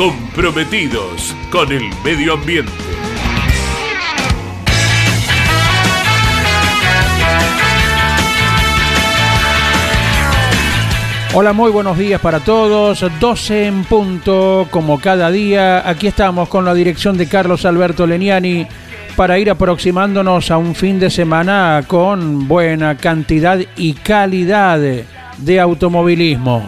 comprometidos con el medio ambiente. Hola, muy buenos días para todos. 12 en punto, como cada día. Aquí estamos con la dirección de Carlos Alberto Leniani para ir aproximándonos a un fin de semana con buena cantidad y calidad de automovilismo.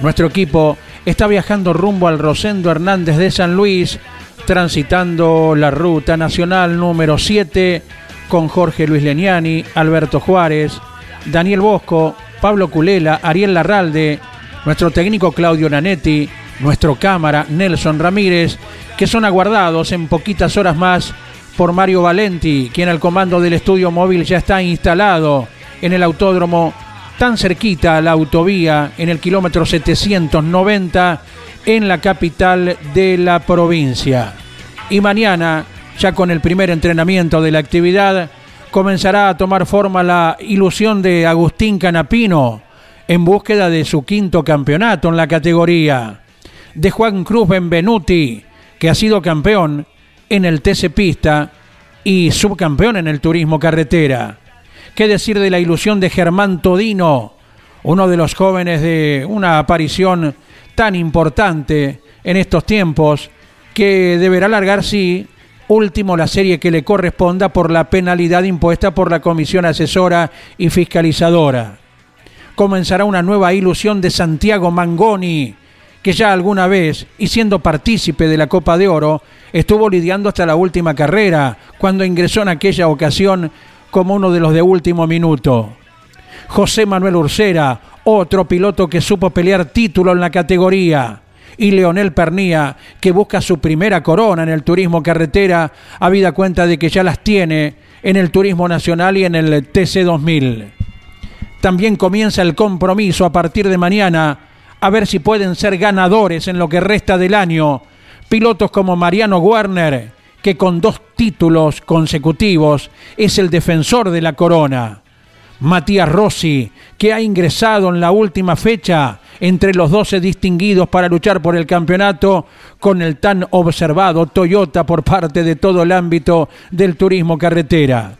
Nuestro equipo está viajando rumbo al Rosendo Hernández de San Luis, transitando la ruta nacional número 7 con Jorge Luis Leniani, Alberto Juárez, Daniel Bosco, Pablo Culela, Ariel Larralde, nuestro técnico Claudio Nanetti, nuestro cámara Nelson Ramírez, que son aguardados en poquitas horas más por Mario Valenti, quien al comando del estudio móvil ya está instalado en el autódromo tan cerquita a la autovía en el kilómetro 790 en la capital de la provincia. Y mañana, ya con el primer entrenamiento de la actividad, comenzará a tomar forma la ilusión de Agustín Canapino en búsqueda de su quinto campeonato en la categoría, de Juan Cruz Benvenuti, que ha sido campeón en el TC Pista y subcampeón en el Turismo Carretera ¿Qué decir de la ilusión de Germán Todino, uno de los jóvenes de una aparición tan importante en estos tiempos, que deberá largar, sí, último la serie que le corresponda por la penalidad impuesta por la Comisión Asesora y Fiscalizadora. Comenzará una nueva ilusión de Santiago Mangoni, que ya alguna vez, y siendo partícipe de la Copa de Oro, estuvo lidiando hasta la última carrera, cuando ingresó en aquella ocasión como uno de los de último minuto. José Manuel Ursera, otro piloto que supo pelear título en la categoría. Y Leonel Pernía, que busca su primera corona en el turismo carretera, habida cuenta de que ya las tiene en el turismo nacional y en el TC2000. También comienza el compromiso a partir de mañana a ver si pueden ser ganadores en lo que resta del año. Pilotos como Mariano Werner, que con dos títulos consecutivos es el defensor de la corona. Matías Rossi, que ha ingresado en la última fecha entre los 12 distinguidos para luchar por el campeonato con el tan observado Toyota por parte de todo el ámbito del turismo carretera.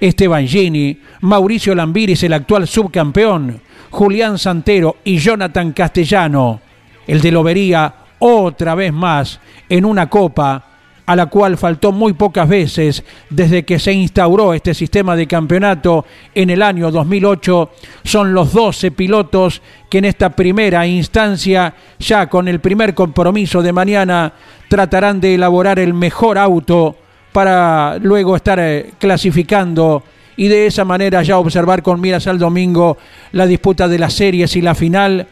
Esteban Gini, Mauricio Lambiris, el actual subcampeón, Julián Santero y Jonathan Castellano, el de Lobería otra vez más en una copa a la cual faltó muy pocas veces desde que se instauró este sistema de campeonato en el año 2008, son los 12 pilotos que en esta primera instancia, ya con el primer compromiso de mañana, tratarán de elaborar el mejor auto para luego estar eh, clasificando y de esa manera ya observar con miras al domingo la disputa de las series y la final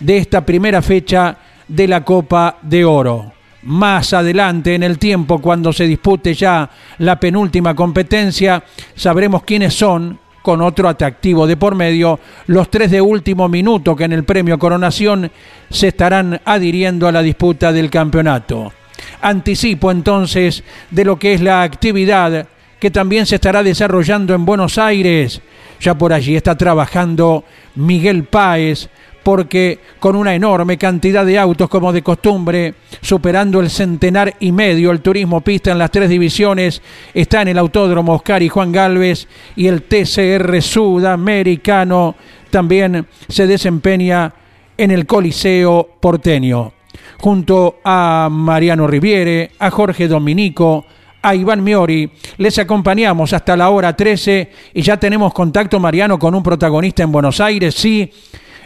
de esta primera fecha de la Copa de Oro más adelante en el tiempo, cuando se dispute ya la penúltima competencia, sabremos quiénes son, con otro atractivo de por medio, los tres de último minuto que en el premio Coronación se estarán adhiriendo a la disputa del campeonato. Anticipo entonces de lo que es la actividad que también se estará desarrollando en Buenos Aires. Ya por allí está trabajando Miguel Páez, porque con una enorme cantidad de autos como de costumbre, superando el centenar y medio, el turismo pista en las tres divisiones, está en el Autódromo Oscar y Juan Galvez y el TCR Sudamericano también se desempeña en el Coliseo porteño. junto a Mariano Riviere, a Jorge Dominico, a Iván Miori. Les acompañamos hasta la hora 13 y ya tenemos contacto, Mariano, con un protagonista en Buenos Aires. Sí,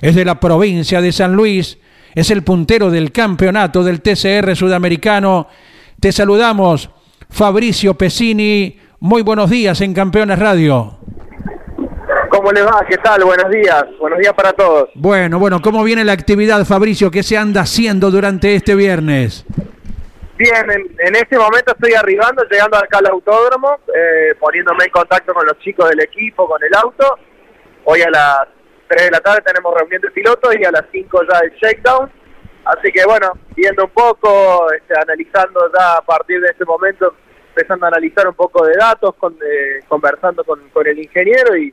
es de la provincia de San Luis, es el puntero del campeonato del TCR sudamericano. Te saludamos, Fabricio Pesini. Muy buenos días en Campeones Radio. ¿Cómo les va? ¿Qué tal? Buenos días. Buenos días para todos. Bueno, bueno, ¿cómo viene la actividad, Fabricio? ¿Qué se anda haciendo durante este viernes? Bien, en, este momento estoy arribando, llegando acá al autódromo, eh, poniéndome en contacto con los chicos del equipo, con el auto. Hoy a las 3 de la tarde tenemos reunión de pilotos y a las 5 ya el shakedown. Así que bueno, viendo un poco, este, analizando ya a partir de este momento, empezando a analizar un poco de datos, con, eh, conversando con, con el ingeniero y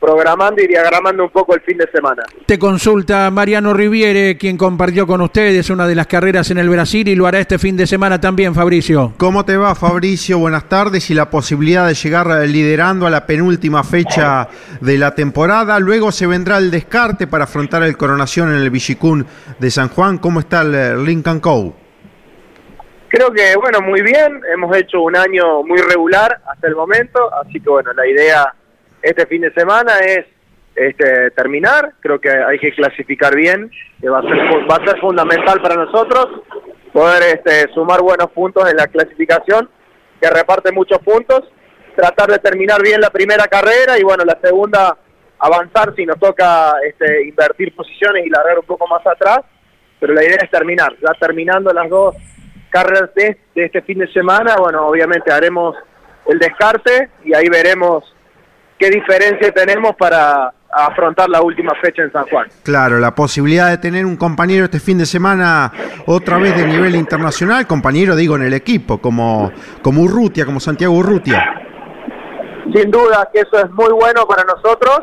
programando y diagramando un poco el fin de semana. Te consulta Mariano Riviere, quien compartió con ustedes una de las carreras en el Brasil y lo hará este fin de semana también, Fabricio. ¿Cómo te va, Fabricio? Buenas tardes y la posibilidad de llegar liderando a la penúltima fecha de la temporada. Luego se vendrá el descarte para afrontar el coronación en el Villicún de San Juan. ¿Cómo está el Lincoln Co? Creo que, bueno, muy bien. Hemos hecho un año muy regular hasta el momento, así que, bueno, la idea este fin de semana es este, terminar, creo que hay que clasificar bien, que va a ser, va a ser fundamental para nosotros poder este, sumar buenos puntos en la clasificación, que reparte muchos puntos, tratar de terminar bien la primera carrera y bueno, la segunda avanzar si nos toca este, invertir posiciones y largar un poco más atrás, pero la idea es terminar, ya terminando las dos carreras de, de este fin de semana, bueno, obviamente haremos el descarte y ahí veremos qué diferencia tenemos para afrontar la última fecha en San Juan. Claro, la posibilidad de tener un compañero este fin de semana otra vez de nivel internacional, compañero digo en el equipo, como, como Urrutia, como Santiago Urrutia. Sin duda que eso es muy bueno para nosotros,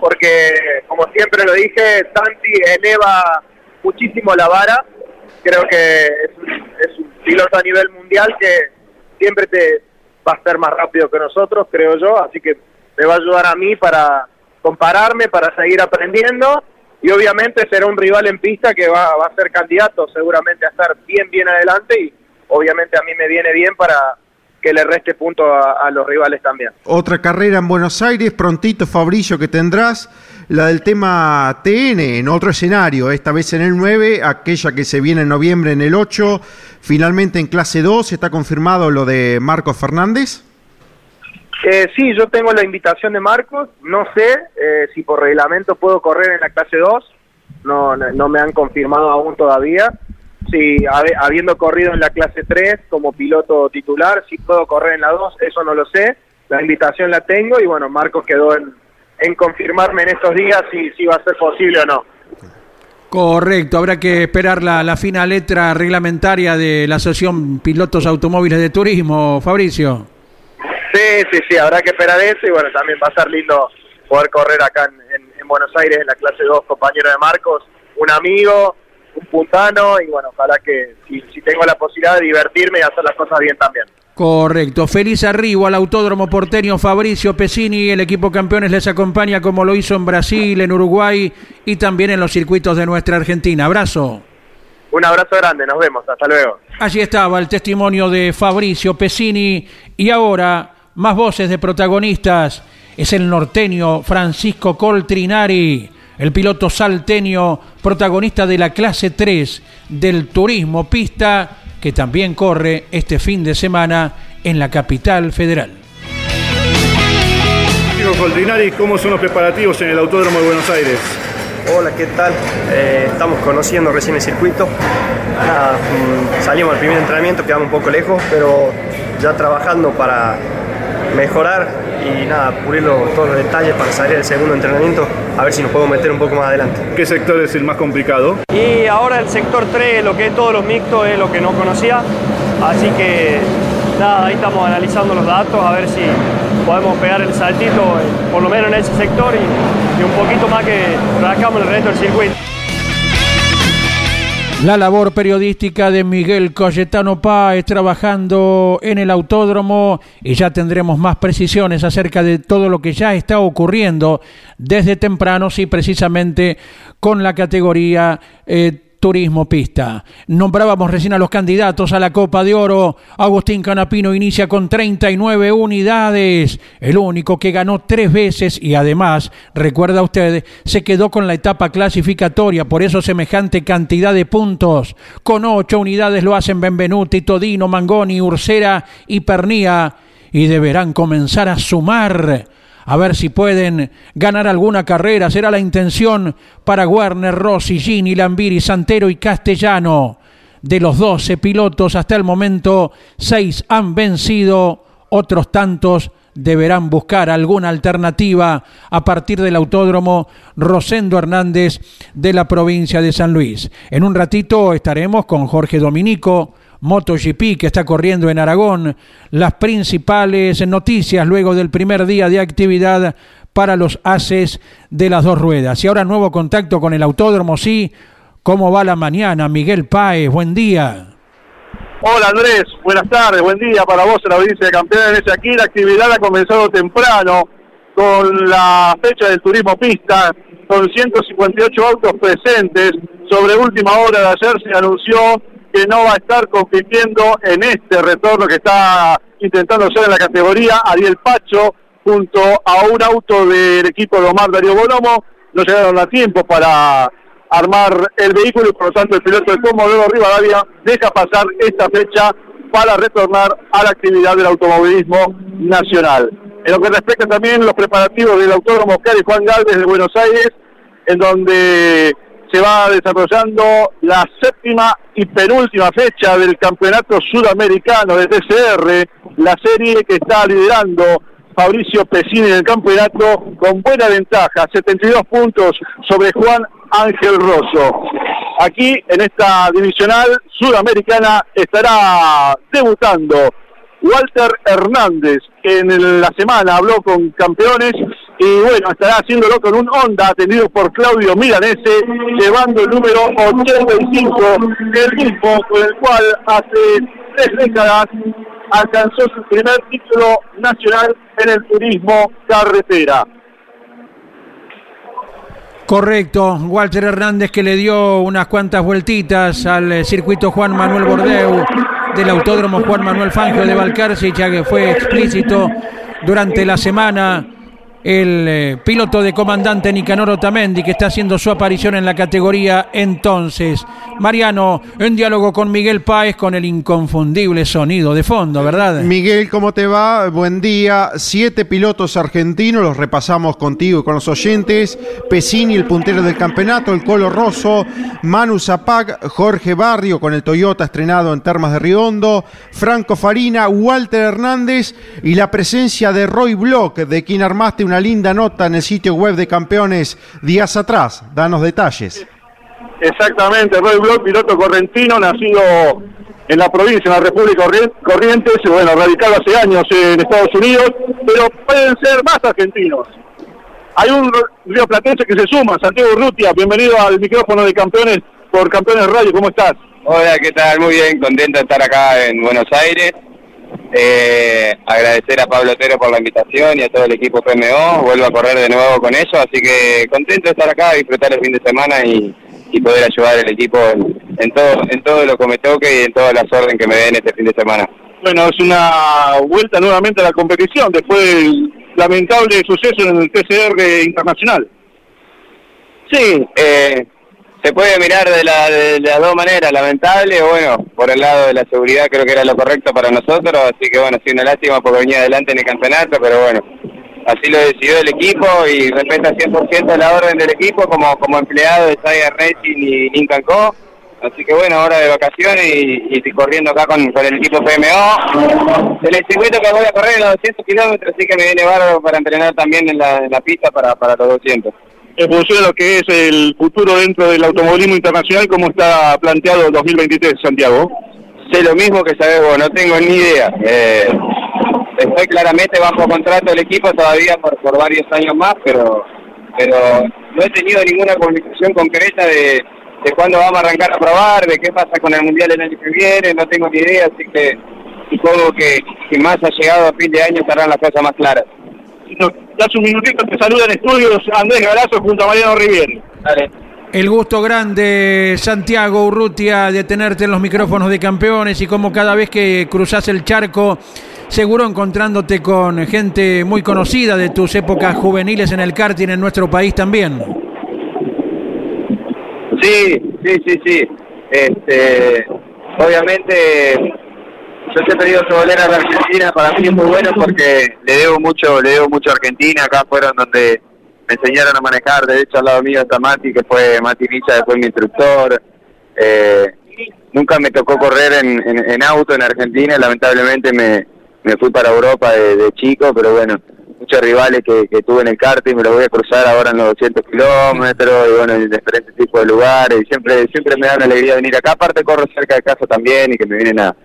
porque como siempre lo dije, Santi eleva muchísimo la vara, creo que es, es un piloto a nivel mundial que siempre te va a ser más rápido que nosotros, creo yo, así que me va a ayudar a mí para compararme, para seguir aprendiendo y obviamente será un rival en pista que va, a ser candidato seguramente a estar bien, bien adelante y obviamente a mí me viene bien para que le reste punto a, los rivales también. Otra carrera en Buenos Aires, prontito Fabricio que tendrás, la del tema TN en otro escenario, esta vez en el 9, aquella que se viene en noviembre en el 8, finalmente en clase 2, ¿está confirmado lo de Marcos Fernández? Eh, sí, yo tengo la invitación de Marcos, no sé eh, si por reglamento puedo correr en la clase 2, no, no, me han confirmado aún todavía. Si habiendo corrido en la clase 3 como piloto titular, si puedo correr en la 2, eso no lo sé. La invitación la tengo y bueno, Marcos quedó en, en confirmarme en estos días si, si va a ser posible o no. Correcto, habrá que esperar la, la fina letra reglamentaria de la Asociación Pilotos Automóviles de Turismo, Fabricio. Sí, sí, sí, habrá que esperar eso y bueno, también va a ser lindo poder correr acá en, Buenos Aires en la clase 2, compañero de Marcos, un amigo, un puntano y bueno, ojalá que si, tengo la posibilidad de divertirme y hacer las cosas bien también. Correcto. Feliz arribo al Autódromo Porteño Fabricio Pesini. El equipo campeones les acompaña como lo hizo en Brasil, en Uruguay y también en los circuitos de nuestra Argentina. Abrazo. Un abrazo grande, nos vemos, hasta luego. Allí estaba el testimonio de Fabricio Pesini y ahora más voces de protagonistas. Es el norteño Francisco Coltrinari, el piloto salteño, protagonista de la clase 3 del turismo pista, que también corre este fin de semana en la capital federal. Francisco Coltrinari, ¿cómo son los preparativos en el Autódromo de Buenos Aires? Hola, ¿qué tal? Eh, estamos conociendo recién el circuito. Mm, salimos al primer entrenamiento, quedamos un poco lejos, pero ya trabajando para mejorar y nada, pulir todos los detalles para salir del segundo entrenamiento, a ver si nos podemos meter un poco más adelante. ¿Qué sector es el más complicado? Y ahora el sector 3, lo que es todos los mixtos, es lo que no conocía, así que nada, ahí estamos analizando los datos, a ver si podemos pegar el saltito, por lo menos en ese sector, y, y un poquito más que rascamos el resto del circuito. La labor periodística de Miguel Cayetano Páez trabajando en el autódromo y ya tendremos más precisiones acerca de todo lo que ya está ocurriendo desde temprano, sí, precisamente con la categoría eh, Turismo Pista. Nombrábamos recién a los candidatos a la Copa de Oro. Agustín Canapino inicia con 39 unidades, el único que ganó tres veces y además, recuerda usted, se quedó con la etapa clasificatoria, por eso semejante cantidad de puntos. Con ocho unidades lo hacen Benvenuti, Todino, Mangoni, Ursera y Pernía y deberán comenzar a sumar a ver si pueden ganar alguna carrera. Será la intención para Werner, Rossi, Gini, Lambiri, Santero y Castellano. De los 12 pilotos hasta el momento, seis han vencido, otros tantos deberán buscar alguna alternativa a partir del autódromo Rosendo Hernández de la provincia de San Luis. En un ratito estaremos con Jorge Dominico, MotoGP que está corriendo en Aragón, las principales noticias luego del primer día de actividad para los haces de las dos ruedas. Y ahora nuevo contacto con el autódromo, sí. ¿Cómo va la mañana? Miguel Páez, buen día. Hola Andrés, buenas tardes, buen día para vos en la audiencia de campeones. Aquí la actividad ha comenzado temprano con la fecha del turismo pista, con 158 autos presentes. Sobre última hora de ayer se anunció que no va a estar compitiendo en este retorno que está intentando hacer en la categoría Ariel Pacho junto a un auto del equipo de Omar Darío Bolomo. No llegaron a tiempo para armar el vehículo y por lo tanto el piloto de Comodoro Rivadavia deja pasar esta fecha para retornar a la actividad del automovilismo nacional. En lo que respecta también los preparativos del autódromo Oscar y Juan Galvez de Buenos Aires, en donde se va desarrollando la séptima y penúltima fecha del Campeonato Sudamericano de TCR, la serie que está liderando Fabricio Pesini en el campeonato con buena ventaja, 72 puntos sobre Juan Ángel Rosso. Aquí en esta divisional sudamericana estará debutando Walter Hernández, que en la semana habló con campeones y bueno, estará haciéndolo con un Honda atendido por Claudio Milanese, llevando el número 85, el mismo con el cual hace tres décadas alcanzó su primer título nacional en el turismo carretera. Correcto, Walter Hernández que le dio unas cuantas vueltitas al eh, circuito Juan Manuel Bordeu del Autódromo Juan Manuel Fangio de Valcarce, ya que fue explícito durante la semana el eh, piloto de comandante Nicanor Otamendi, que está haciendo su aparición en la categoría entonces. Mariano, en diálogo con Miguel Páez con el inconfundible sonido de fondo, ¿verdad? Miguel, ¿cómo te va? Buen día. Siete pilotos argentinos, los repasamos contigo y con los oyentes. Pesini, el puntero del campeonato, el Colo Rosso, Manu Zapag, Jorge Barrio con el Toyota estrenado en Termas de Riondo, Franco Farina, Walter Hernández y la presencia de Roy Block, de quien armaste una linda nota en el sitio web de campeones días atrás. Danos detalles. Exactamente, Roy Block, piloto correntino, nacido en la provincia, en la República Corrientes, bueno, radicado hace años en Estados Unidos, pero pueden ser más argentinos. Hay un río platense que se suma, Santiago Urrutia, bienvenido al micrófono de campeones por Campeones Radio, ¿cómo estás? Hola, ¿qué tal? Muy bien, contento de estar acá en Buenos Aires. Eh, agradecer a Pablo Otero por la invitación y a todo el equipo PMO. Vuelvo a correr de nuevo con ellos, así que contento de estar acá, disfrutar el fin de semana y, poder ayudar al equipo en, todo en todo lo que me toque y en todas las órdenes que me den este fin de semana. Bueno, es una vuelta nuevamente a la competición después del lamentable suceso en el TCR internacional. Sí, eh, se puede mirar de, la, de, las dos maneras, lamentable bueno, por el lado de la seguridad creo que era lo correcto para nosotros, así que bueno, sí una lástima porque venía adelante en el campeonato, pero bueno, así lo decidió el equipo y respeta 100% la orden del equipo como, como empleado de Tiger Racing y Co. Así que bueno, ahora de vacaciones y, corriendo acá con, con, el equipo PMO. El circuito que voy a correr en los 200 kilómetros, así que me viene bárbaro para entrenar también en la, en la pista para, para los 200 en función de lo que es el futuro dentro del automovilismo internacional, ¿cómo está planteado el 2023, Santiago? Sé lo mismo que sabes vos, no tengo ni idea. Eh, estoy claramente bajo contrato del equipo todavía por, por varios años más, pero pero no he tenido ninguna comunicación concreta de, de cuándo vamos a arrancar a probar, de qué pasa con el Mundial el año que viene, no tengo ni idea, así que supongo que si más ha llegado a fin de año estarán las cosas más claras das un minutito, te saluda en estudios Andrés Galazo junto a Mariano Rivieri. Dale. El gusto grande, Santiago Urrutia, de tenerte en los micrófonos de campeones y como cada vez que cruzas el charco, seguro encontrándote con gente muy conocida de tus épocas juveniles en el karting en nuestro país también. Sí, sí, sí, sí. Este, obviamente, yo siempre digo que volver a la Argentina para mí es muy bueno porque le debo mucho, le debo mucho a Argentina. Acá fueron donde me enseñaron a manejar. De hecho, al lado mío está Mati, que fue Mati Villa, después mi instructor. Eh, nunca me tocó correr en, en, auto en Argentina. Lamentablemente me, me fui para Europa de, chico, pero bueno, muchos rivales que, que tuve en el karting me lo voy a cruzar ahora en los 200 kilómetros y bueno, en diferentes tipos de lugares. Y siempre, siempre me da una alegría venir acá. Aparte, corro cerca de casa también y que me vienen a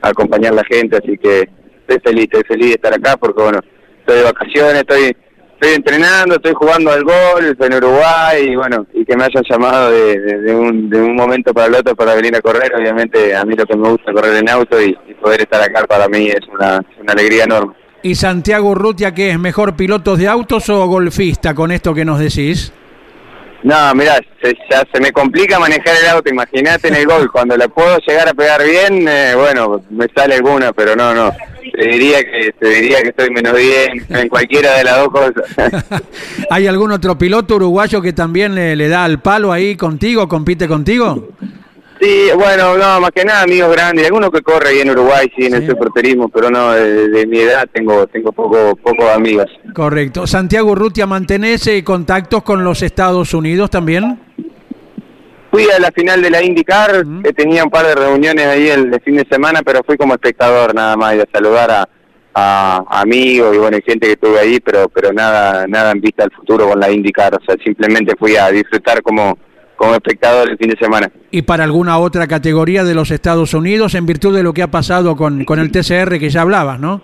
acompañar la gente, así que estoy feliz, estoy feliz de estar acá porque bueno, estoy de vacaciones, estoy estoy entrenando, estoy jugando al gol en Uruguay y bueno, y que me hayan llamado de, un, de un momento para el otro para venir a correr, obviamente a mí lo que me gusta es correr en auto y, poder estar acá para mí es una, alegría enorme. ¿Y Santiago Rutia qué es mejor piloto de autos o golfista con esto que nos decís? No, mirá, se, ya se me complica manejar el auto, imagínate en el gol, cuando le puedo llegar a pegar bien, eh, bueno, me sale alguna, pero no, no, te diría que te diría que estoy menos bien en cualquiera de las dos cosas. ¿Hay algún otro piloto uruguayo que también le, le da al palo ahí contigo, compite contigo? Sí, bueno, no, más que nada amigos grandes, algunos que corre ahí en Uruguay, sí, en el superterismo, pero no, de, mi edad tengo tengo poco, poco amigos. Correcto. Santiago Rutia, ¿mantenés contactos con los Estados Unidos también? Fui a la final de la IndyCar, que tenía un par de reuniones ahí el, fin de semana, pero fui como espectador nada más y a saludar a, a, amigos y bueno, gente que estuve ahí, pero pero nada nada en vista al futuro con la IndyCar, o sea, simplemente fui a disfrutar como como espectador el fin de semana. ¿Y para alguna otra categoría de los Estados Unidos en virtud de lo que ha pasado con, con el TCR que ya hablabas, no?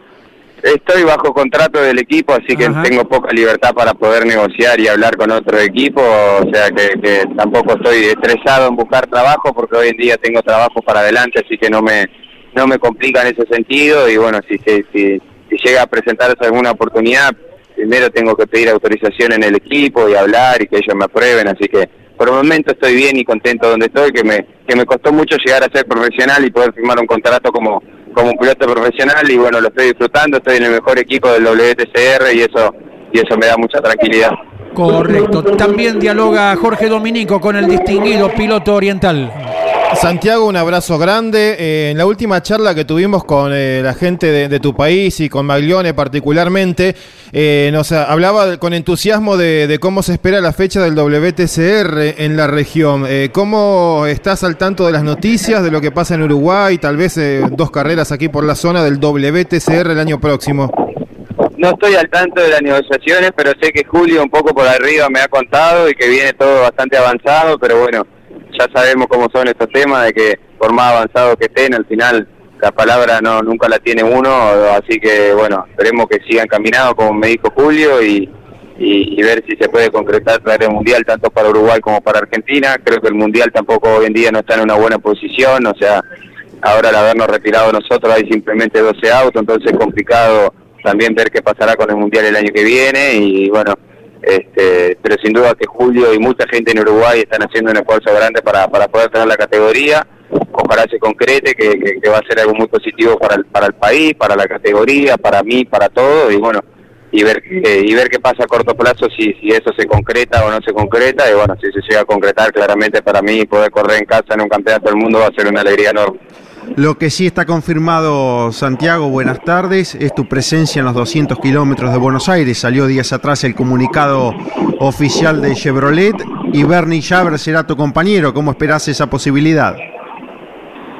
Estoy bajo contrato del equipo, así que tengo poca libertad para poder negociar y hablar con otro equipo, o sea que, tampoco estoy estresado en buscar trabajo porque hoy en día tengo trabajo para adelante, así que no me no me complica en ese sentido y bueno, si, si, si, si llega a presentarse alguna oportunidad, primero tengo que pedir autorización en el equipo y hablar y que ellos me aprueben, así que por el momento estoy bien y contento donde estoy, que me, que me costó mucho llegar a ser profesional y poder firmar un contrato como, como un piloto profesional y bueno, lo estoy disfrutando, estoy en el mejor equipo del WTCR y eso, y eso me da mucha tranquilidad. Correcto. También dialoga Jorge Dominico con el distinguido piloto oriental. Santiago, un abrazo grande. Eh, en la última charla que tuvimos con eh, la gente de, tu país y con Maglione particularmente, eh, nos hablaba con entusiasmo de, cómo se espera la fecha del WTCR en la región. ¿Cómo estás al tanto de las noticias, de lo que pasa en Uruguay, tal vez dos carreras aquí por la zona del WTCR el año próximo? No estoy al tanto de las negociaciones, pero sé que Julio un poco por arriba me ha contado y que viene todo bastante avanzado, pero bueno ya sabemos cómo son estos temas, de que por más avanzado que estén, al final la palabra no nunca la tiene uno, así que bueno, esperemos que sigan caminando como me dijo Julio y, y, ver si se puede concretar traer el Mundial tanto para Uruguay como para Argentina. Creo que el Mundial tampoco hoy en día no está en una buena posición, o sea, ahora al habernos retirado nosotros hay simplemente 12 autos, entonces es complicado también ver qué pasará con el Mundial el año que viene y bueno, este, pero sin duda que Julio y mucha gente en Uruguay están haciendo un esfuerzo grande para, para poder tener la categoría. Ojalá se concrete, que, que, va a ser algo muy positivo para el, para el país, para la categoría, para mí, para todo, y bueno, y ver, y ver qué pasa a corto plazo, si, si eso se concreta o no se concreta, y bueno, si se llega a concretar, claramente para mí poder correr en casa en un campeonato del mundo va a ser una alegría enorme. Lo que sí está confirmado, Santiago, buenas tardes, es tu presencia en los 200 kilómetros de Buenos Aires. Salió días atrás el comunicado oficial de Chevrolet y Bernie Schaber será tu compañero. ¿Cómo esperás esa posibilidad?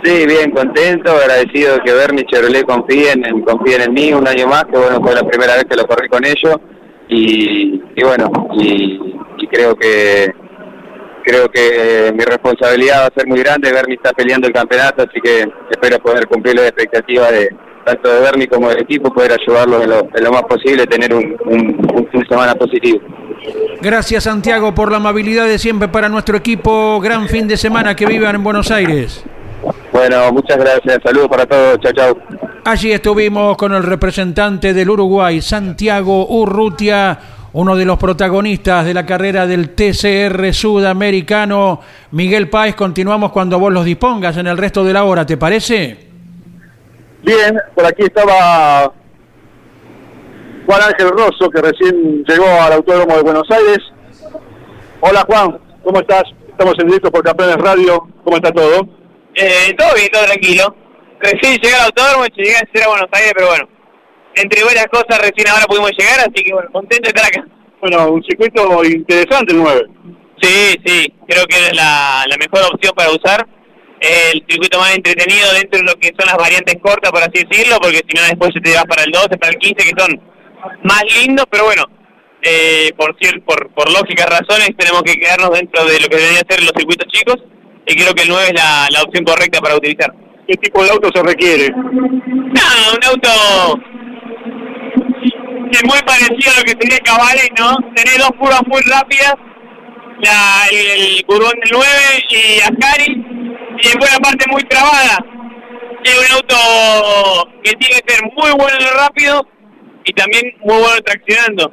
Sí, bien, contento, agradecido que Bernie y Chevrolet confíen en, confíen en mí un año más, que bueno, fue la primera vez que lo corrí con ellos. Y, bueno, y creo que creo que mi responsabilidad va a ser muy grande. Bernie está peleando el campeonato, así que espero poder cumplir las expectativas de tanto de Bernie como del equipo, poder ayudarlo en lo, más posible, tener un, un, fin de semana positivo. Gracias Santiago por la amabilidad de siempre para nuestro equipo. Gran fin de semana que vivan en Buenos Aires. Bueno, muchas gracias. Saludos para todos. Chao, chao. Allí estuvimos con el representante del Uruguay, Santiago Urrutia uno de los protagonistas de la carrera del TCR sudamericano. Miguel Páez, continuamos cuando vos los dispongas en el resto de la hora, ¿te parece? Bien, por aquí estaba Juan Ángel Rosso, que recién llegó al Autódromo de Buenos Aires. Hola Juan, ¿cómo estás? Estamos en directo por Campeones Radio. ¿Cómo está todo? Eh, todo bien, todo tranquilo. Recién llegué al autódromo, llegué a ser a Buenos Aires, pero bueno, entre varias cosas recién ahora pudimos llegar, así que bueno, contento de estar acá. Bueno, un circuito interesante el 9. Sí, sí, creo que es la, la mejor opción para usar. El circuito más entretenido dentro de lo que son las variantes cortas, por así decirlo, porque si no después se te vas para el 12, para el 15, que son más lindos, pero bueno, eh, por, por, por lógicas razones tenemos que quedarnos dentro de lo que deberían ser los circuitos chicos y creo que el 9 es la, la opción correcta para utilizar. ¿Qué tipo de auto se requiere? No, un auto es muy parecido a lo que sería Cavalli, ¿no? Tener dos curvas muy rápidas, la, el, el curvón del 9 y Ascari, y después la parte muy trabada. Es un auto que tiene que ser muy bueno en lo rápido y también muy bueno traccionando.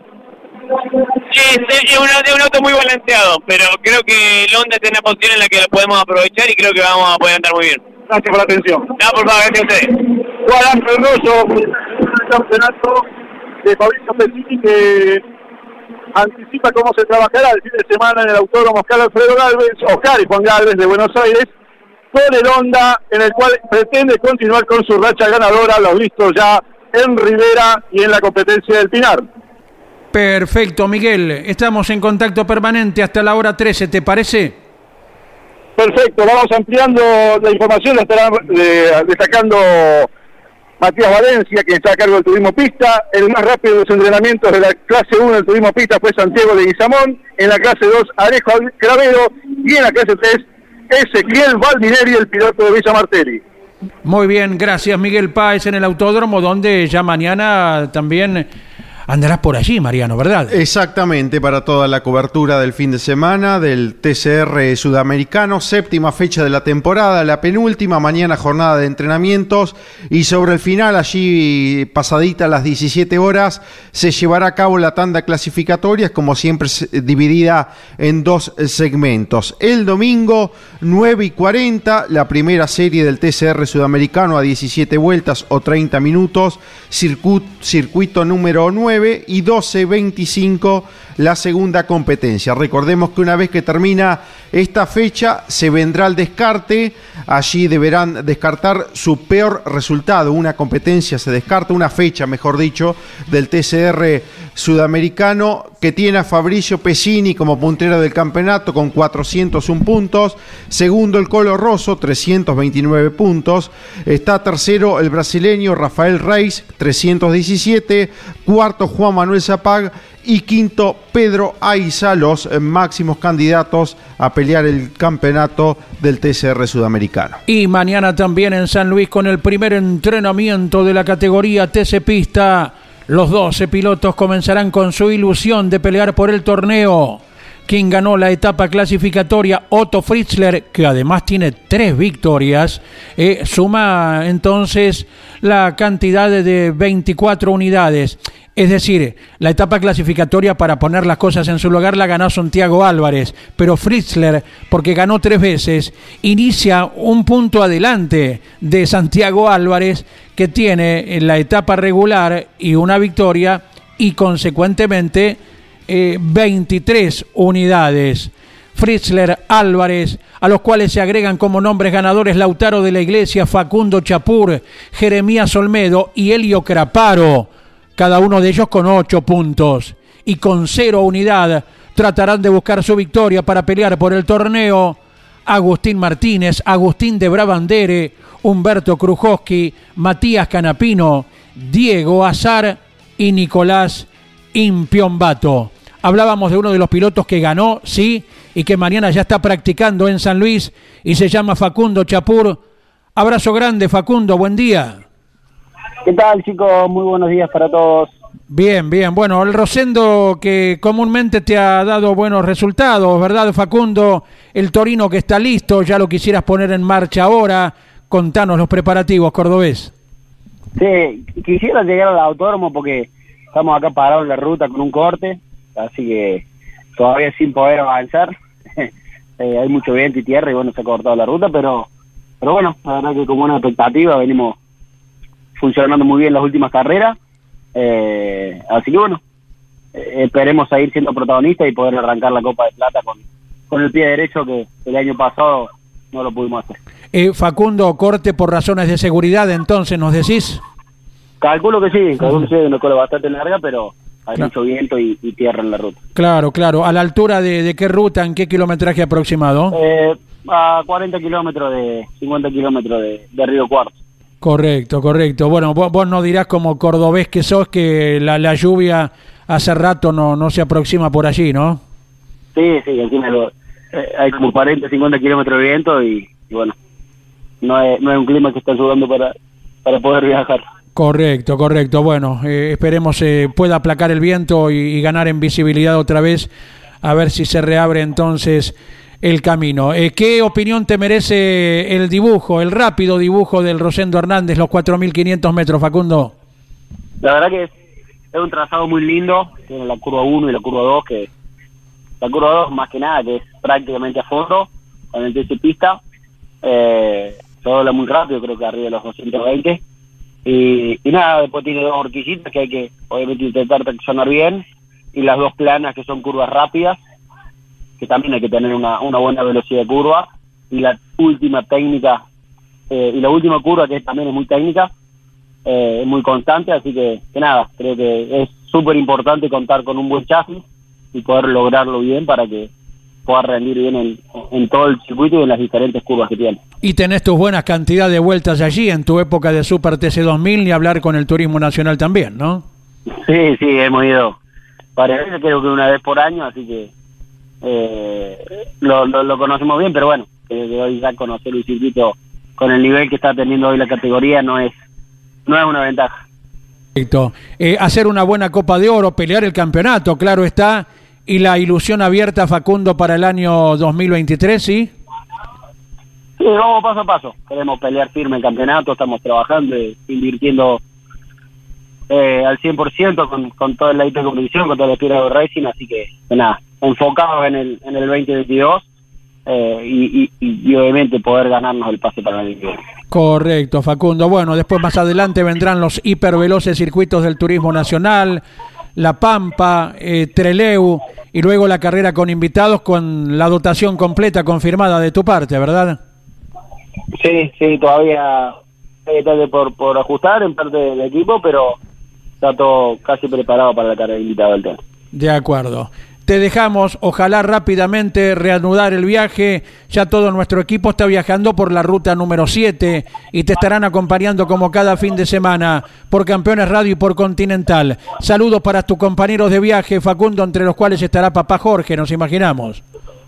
Es, es un, es un auto muy balanceado, pero creo que el Honda tiene una posición en la que lo podemos aprovechar y creo que vamos a poder andar muy bien. Gracias por la atención. No, por favor, gracias a ustedes. Juan el campeonato de Fabricio Pesini que anticipa cómo se trabajará el fin de semana en el Autódromo Oscar Alfredo Galvez, Oscar y Juan Galvez de Buenos Aires, con el Honda en el cual pretende continuar con su racha ganadora, los listos ya en Rivera y en la competencia del Pinar. Perfecto, Miguel. Estamos en contacto permanente hasta la hora 13, ¿te parece? Perfecto, vamos ampliando la información, la estará eh, destacando Matías Valencia, que está a cargo del turismo pista. El más rápido de los entrenamientos de la clase 1 del turismo pista fue Santiago de Guizamón. En la clase 2, Arejo Cravero. Y en la clase 3, Ezequiel Valdineri, el piloto de Villa Martelli. Muy bien, gracias Miguel Páez en el autódromo, donde ya mañana también andarás por allí, Mariano, ¿verdad? Exactamente, para toda la cobertura del fin de semana del TCR sudamericano, séptima fecha de la temporada, la penúltima, mañana jornada de entrenamientos y sobre el final, allí pasadita las 17 horas, se llevará a cabo la tanda clasificatoria, como siempre dividida en dos segmentos. El domingo, 9 y 40, la primera serie del TCR sudamericano a 17 vueltas o 30 minutos, circuit- circuito número 9 y 12.25 la segunda competencia. Recordemos que una vez que termina esta fecha se vendrá el descarte, allí deberán descartar su peor resultado, una competencia se descarta, una fecha mejor dicho, del TCR sudamericano que tiene a Fabricio Pesini como puntero del campeonato con 401 puntos, segundo el Colo Rosso 329 puntos, está tercero el brasileño Rafael Reis 317, cuarto Juan Manuel Zapag. Y quinto Pedro Aiza, los máximos candidatos a pelear el campeonato del TCR sudamericano. Y mañana también en San Luis con el primer entrenamiento de la categoría TC Pista. Los 12 pilotos comenzarán con su ilusión de pelear por el torneo. Quien ganó la etapa clasificatoria, Otto Fritzler, que además tiene tres victorias, eh, suma entonces la cantidad de 24 unidades. Es decir, la etapa clasificatoria para poner las cosas en su lugar la ganó Santiago Álvarez, pero Fritzler, porque ganó tres veces, inicia un punto adelante de Santiago Álvarez, que tiene en la etapa regular y una victoria y consecuentemente eh, 23 unidades. Fritzler, Álvarez, a los cuales se agregan como nombres ganadores Lautaro de la Iglesia, Facundo Chapur, Jeremías Olmedo y Elio Craparo, cada uno de ellos con ocho puntos. Y con cero unidad tratarán de buscar su victoria para pelear por el torneo. Agustín Martínez, Agustín de Brabandere, Humberto Krujowski, Matías Canapino, Diego Azar y Nicolás Impiombato. Hablábamos de uno de los pilotos que ganó, sí, y que mañana ya está practicando en San Luis y se llama Facundo Chapur. Abrazo grande, Facundo, buen día. ¿Qué tal, chicos? Muy buenos días para todos. Bien, bien. Bueno, el Rosendo que comúnmente te ha dado buenos resultados, ¿verdad, Facundo? El Torino que está listo, ya lo quisieras poner en marcha ahora. Contanos los preparativos, cordobés. Sí, quisiera llegar al autódromo porque estamos acá parados en la ruta con un corte. así que todavía sin poder avanzar. Eh, hay mucho viento y tierra y bueno, se ha cortado la ruta, pero pero bueno, la verdad que como una expectativa venimos funcionando muy bien las últimas carreras. Eh, así que bueno, eh, esperemos seguir siendo protagonistas y poder arrancar la Copa de Plata con, con el pie derecho que el año pasado no lo pudimos hacer. Eh, Facundo, corte por razones de seguridad, entonces, ¿nos decís? Calculo que sí, calculo que sí, una cola bastante larga, pero hay mucho viento y, y tierra en la ruta. Claro, claro. ¿A la altura de, de qué ruta, en qué kilometraje aproximado? Eh, a 40 kilómetros de, 50 kilómetros de, de Río Cuarto. Correcto, correcto. Bueno, vos, vos no dirás como cordobés que sos que la, la lluvia hace rato no, no se aproxima por allí, ¿no? Sí, sí, encima lo- eh, hay como 40, 50 kilómetros de viento y, y bueno, no es, no es un clima que está ayudando para, para poder viajar. Correcto, correcto. Bueno, eh, esperemos eh, pueda aplacar el viento y, y ganar en visibilidad otra vez, a ver si se reabre entonces el camino. Eh, ¿Qué opinión te merece el dibujo, el rápido dibujo del Rosendo Hernández, los 4.500 metros, Facundo? La verdad que es, es un trazado muy lindo, tiene la curva 1 y la curva 2, que la curva 2 más que nada, que es prácticamente a fondo, con el pista, eh, se dobla muy rápido, creo que arriba de los 220, y, y nada, después tiene dos horquillitas que hay que obviamente intentar traccionar bien, y las dos planas que son curvas rápidas, que también hay que tener una, una buena velocidad de curva, y la última técnica, eh, y la última curva que también es muy técnica, eh, es muy constante, así que, que nada, creo que es súper importante contar con un buen chasis y poder lograrlo bien para que pueda rendir bien en, en todo el circuito y en las diferentes curvas que tiene. Y tenés tus buenas cantidad de vueltas allí en tu época de Super TC 2000, ni hablar con el turismo nacional también, ¿no? Sí, sí, hemos ido varias veces, creo que una vez por año, así que eh, lo, lo, lo conocemos bien, pero bueno, creo que hoy ya conocer un circuito con el nivel que está teniendo hoy la categoría no es no es una ventaja. Perfecto. Eh, hacer una buena Copa de Oro, pelear el campeonato, claro está, y la ilusión abierta, Facundo, para el año 2023, ¿sí? Sí, vamos paso a paso. Queremos pelear firme el campeonato, estamos trabajando, invirtiendo eh, al 100% con, con todo el IT de competición, con todo el espíritu de racing, así que, que nada, enfocados en el, en el 2022 eh, y, y, y, obviamente poder ganarnos el pase para el 2022. Correcto, Facundo. Bueno, después más adelante vendrán los hiperveloces circuitos del turismo nacional, La Pampa, eh, Treleu y luego la carrera con invitados con la dotación completa confirmada de tu parte, ¿verdad? Sí, sí, todavía hay detalles por, por ajustar en parte del equipo, pero está todo casi preparado para la carrera invitada del tema. De acuerdo. Te dejamos, ojalá rápidamente reanudar el viaje. Ya todo nuestro equipo está viajando por la ruta número 7 y te estarán acompañando como cada fin de semana por Campeones Radio y por Continental. Saludos para tus compañeros de viaje, Facundo, entre los cuales estará papá Jorge, nos imaginamos.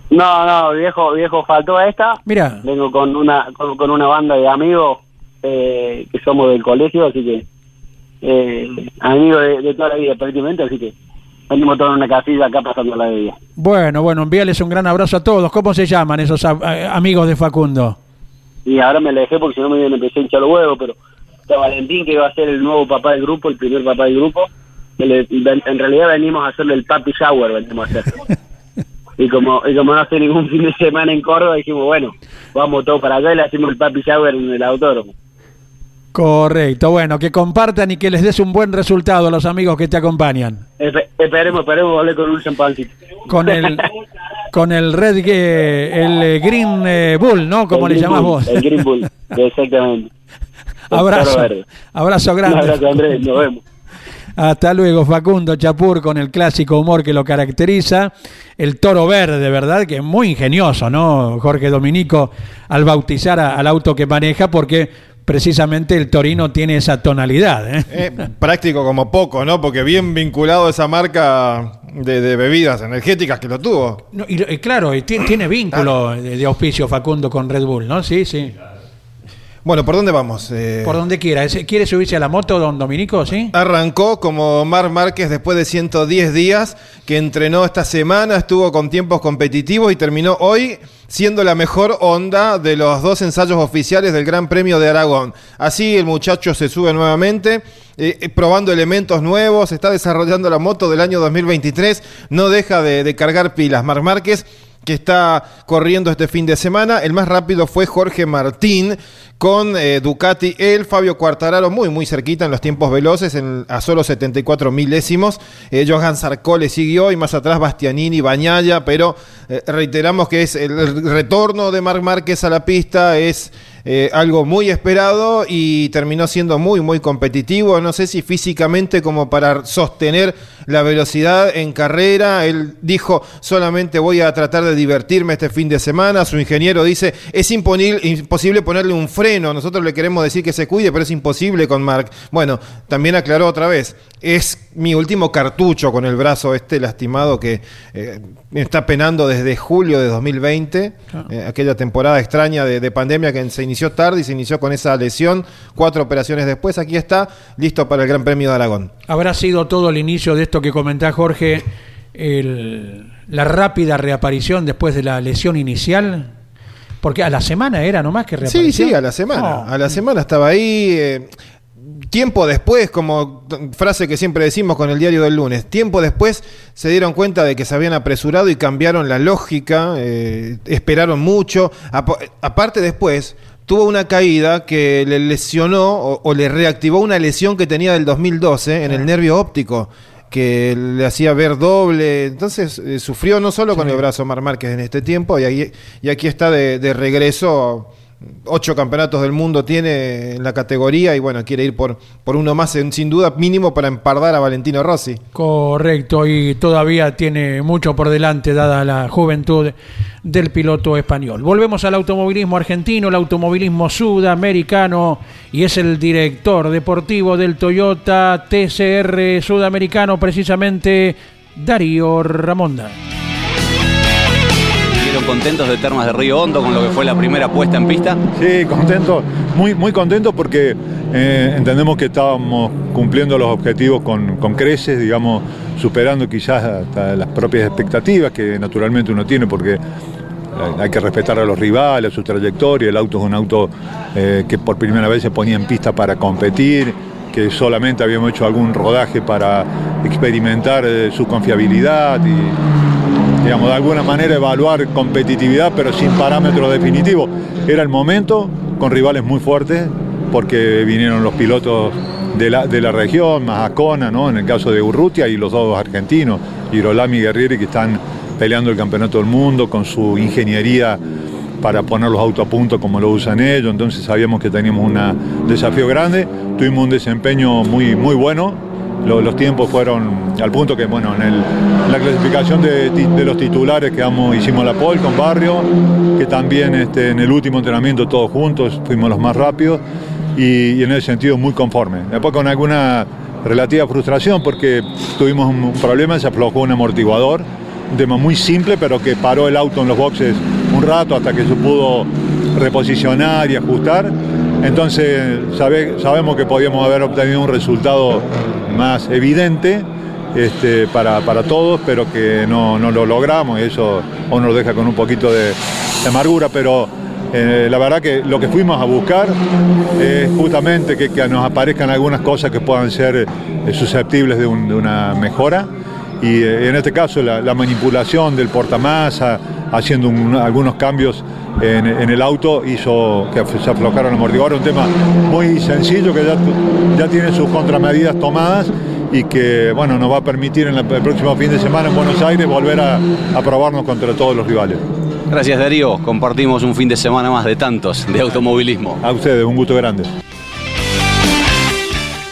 No, no, viejo, viejo, faltó esta. Mira. Vengo con una, con, con una banda de amigos eh, que somos del colegio, así que eh, amigos de, de toda la vida prácticamente, así que venimos todos en una casilla acá pasando la vida. Bueno, bueno, envíales un gran abrazo a todos. ¿Cómo se llaman esos a- a- amigos de Facundo? Y ahora me la dejé porque si no me empecé a hinchar los huevos, pero está Valentín que va a ser el nuevo papá del grupo, el primer papá del grupo. le- en realidad venimos a hacerle el papi shower, venimos a hacer. Y como, y como no hace ningún fin de semana en Córdoba, dijimos, bueno, vamos todos para allá y le hacemos el papi shower en el autódromo. Correcto, bueno, que compartan y que les des un buen resultado a los amigos que te acompañan. Espe- esperemos, esperemos volver con un champancito. Con el con el Red eh, el Green eh, Bull, ¿no? Como le llamás Bull, vos. El Green Bull, exactamente. Abrazo. Abrazo grande. Un abrazo, Andrés, nos vemos. Hasta luego, Facundo Chapur, con el clásico humor que lo caracteriza. El toro verde, ¿verdad? Que es muy ingenioso, ¿no? Jorge Dominico, al bautizar a- al auto que maneja, porque precisamente el torino tiene esa tonalidad, ¿eh? Eh, práctico como poco, ¿no? Porque bien vinculado a esa marca de, de bebidas energéticas que lo tuvo. No, y, y claro, y ti- tiene vínculo de, de auspicio Facundo con Red Bull, ¿no? Sí, sí. Bueno, ¿por dónde vamos? Eh, Por donde quiera. ¿Quiere subirse a la moto, don Dominico? ¿Sí? Arrancó como Mar Márquez después de 110 días, que entrenó esta semana, estuvo con tiempos competitivos y terminó hoy siendo la mejor onda de los dos ensayos oficiales del Gran Premio de Aragón. Así el muchacho se sube nuevamente, eh, eh, probando elementos nuevos, está desarrollando la moto del año 2023, no deja de, de cargar pilas. Mar Márquez que está corriendo este fin de semana. El más rápido fue Jorge Martín con eh, Ducati, él, Fabio Quartararo, muy, muy cerquita en los tiempos veloces, a solo 74 milésimos. Eh, Johan Sarko le siguió y más atrás Bastianini, Bañaya, pero eh, reiteramos que es el, el retorno de Marc Márquez a la pista, es eh, algo muy esperado y terminó siendo muy, muy competitivo. No sé si físicamente como para sostener la velocidad en carrera. Él dijo, solamente voy a tratar de divertirme este fin de semana. Su ingeniero dice, es imposible ponerle un freno. Nosotros le queremos decir que se cuide, pero es imposible con Mark. Bueno, también aclaró otra vez, es mi último cartucho con el brazo este lastimado que eh, me está penando desde julio de 2020, eh, aquella temporada extraña de, de pandemia que se inició tarde y se inició con esa lesión. Cuatro operaciones después, aquí está, listo para el Gran Premio de Aragón. ¿Habrá sido todo el inicio de esto que comentá Jorge, el- la rápida reaparición después de la lesión inicial? Porque a la semana era nomás que reapareció. Sí, sí, a la semana. A la semana estaba ahí. eh, tiempo después, como frase que siempre decimos con el diario del lunes, tiempo después se dieron cuenta de que se habían apresurado y cambiaron la lógica, eh, esperaron mucho. Aparte después, tuvo una caída que le lesionó o, o le reactivó una lesión que tenía del 2012 en el nervio óptico que le hacía ver doble. Entonces eh, sufrió no solo con el brazo Mar Márquez en este tiempo, y, ahí- y aquí está de, de regreso. Ocho campeonatos del mundo tiene en la categoría y bueno, quiere ir por, por uno más, sin duda mínimo para empardar a Valentino Rossi. Correcto, y todavía tiene mucho por delante dada la juventud del piloto español. Volvemos al automovilismo argentino, el automovilismo sudamericano, y es el director deportivo del Toyota TCR sudamericano, precisamente Darío Ramonda. ¿Estuvieron contentos de Termas de Río Hondo con lo que fue la primera puesta en pista? Sí, contento, muy, muy contento porque eh, entendemos que estábamos cumpliendo los objetivos con, con creces, digamos, superando quizás hasta las propias expectativas que naturalmente uno tiene porque hay que respetar a los rivales, su trayectoria, el auto es un auto eh, que por primera vez se ponía en pista para competir, que solamente habíamos hecho algún rodaje para experimentar eh, su confiabilidad y, digamos, de alguna manera evaluar competitividad, pero sin parámetros definitivos. Era el momento, con rivales muy fuertes, porque vinieron los pilotos de la, de la región, más Acona, ¿no? en el caso de Urrutia, y los dos argentinos, Girolami y Guerrieri, que están peleando el campeonato del mundo con su ingeniería para poner los autos a punto como lo usan ellos, entonces sabíamos que teníamos un desafío grande, tuvimos un desempeño muy, muy bueno, lo- los tiempos fueron al punto que, bueno, en, la clasificación de, los titulares quedamos, hicimos la pole con Barrio, que también este, en el último entrenamiento todos juntos fuimos los más rápidos y, y en ese sentido muy conforme. Después con alguna relativa frustración porque tuvimos un, un problema, se aflojó un amortiguador, un tema muy simple pero que paró el auto en los boxes un rato hasta que se pudo reposicionar y ajustar. Entonces sabe- sabemos que podíamos haber obtenido un resultado más evidente este, para, para todos, pero que no, no lo logramos. Y eso aún nos deja con un poquito de, amargura, pero eh, la verdad que lo que fuimos a buscar es justamente que, nos aparezcan algunas cosas que puedan ser eh, susceptibles de una mejora y eh, en este caso la, la manipulación del portamasa, haciendo un- algunos cambios en, en el auto, hizo que se aflojaron los amortiguadores, un tema muy sencillo que ya, ya tiene sus contramedidas tomadas y que bueno, nos va a permitir en la- el próximo fin de semana en Buenos Aires volver a, a probarnos contra todos los rivales. Gracias Darío, compartimos un fin de semana más de tantos de automovilismo. A ustedes, un gusto grande.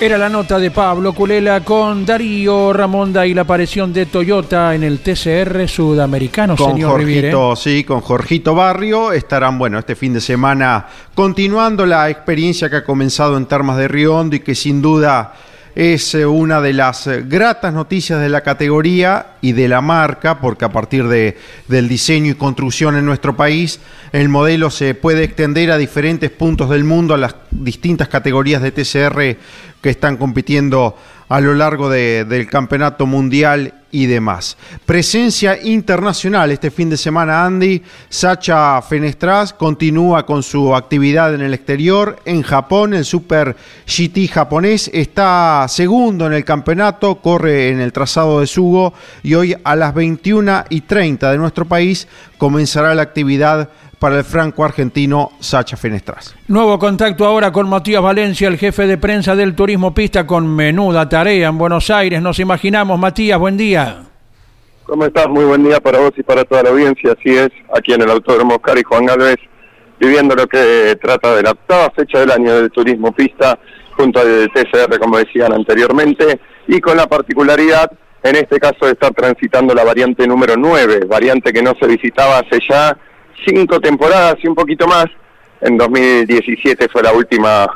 Era la nota de Pablo Culela con Darío Ramonda y la aparición de Toyota en el TCR sudamericano, con señor. Jorgito, sí, con Jorgito Barrio. Estarán, bueno, este fin de semana continuando la experiencia que ha comenzado en Termas de Río Hondo y que sin duda es eh, una de las eh, gratas noticias de la categoría y de la marca, porque a partir de, del diseño y construcción en nuestro país, el modelo se puede extender a diferentes puntos del mundo, a las distintas categorías de TCR que están compitiendo a lo largo de- del campeonato mundial y demás. Presencia internacional este fin de semana, Andy. Sacha Fenestras continúa con su actividad en el exterior. En Japón, el Super GT japonés está segundo en el campeonato, corre en el trazado de Sugo y hoy a las 21 y 30 de nuestro país comenzará la actividad para el franco argentino Sacha Fenestras. Nuevo contacto ahora con Matías Valencia, el jefe de prensa del Turismo Pista, con menuda tarea en Buenos Aires. Nos imaginamos, Matías, buen día. ¿Cómo estás? Muy buen día para vos y para toda la audiencia. Así es, aquí en el Autódromo Oscar y Juan Galvez, viviendo lo que trata de la octava fecha del año del turismo pista, junto al TCR, como decían anteriormente, y con la particularidad, en este caso, de estar transitando la variante número 9, variante que no se visitaba hace ya cinco temporadas y un poquito más. En 2017 fue la última,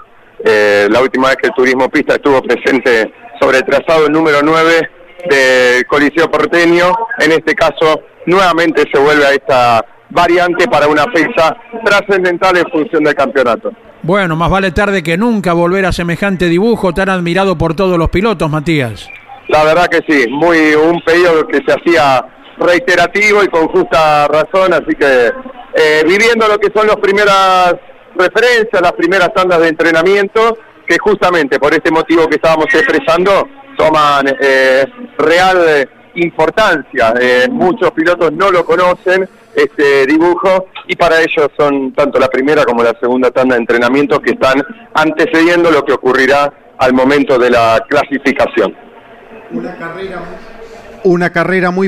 eh, la última vez que el turismo pista estuvo presente sobre el trazado número 9 del Coliseo Porteño. En este caso, nuevamente se vuelve a esta variante para una fecha trascendental en función del campeonato. Bueno, más vale tarde que nunca volver a semejante dibujo tan admirado por todos los pilotos, Matías. La verdad que sí, muy un pedido que se hacía reiterativo y con justa razón, así que eh, viviendo lo que son las primeras referencias, las primeras tandas de entrenamiento, que justamente por este motivo que estábamos expresando toman eh, real importancia. Eh, muchos pilotos no lo conocen, este dibujo, y para ellos son tanto la primera como la segunda tanda de entrenamiento que están antecediendo lo que ocurrirá al momento de la clasificación. Una carrera muy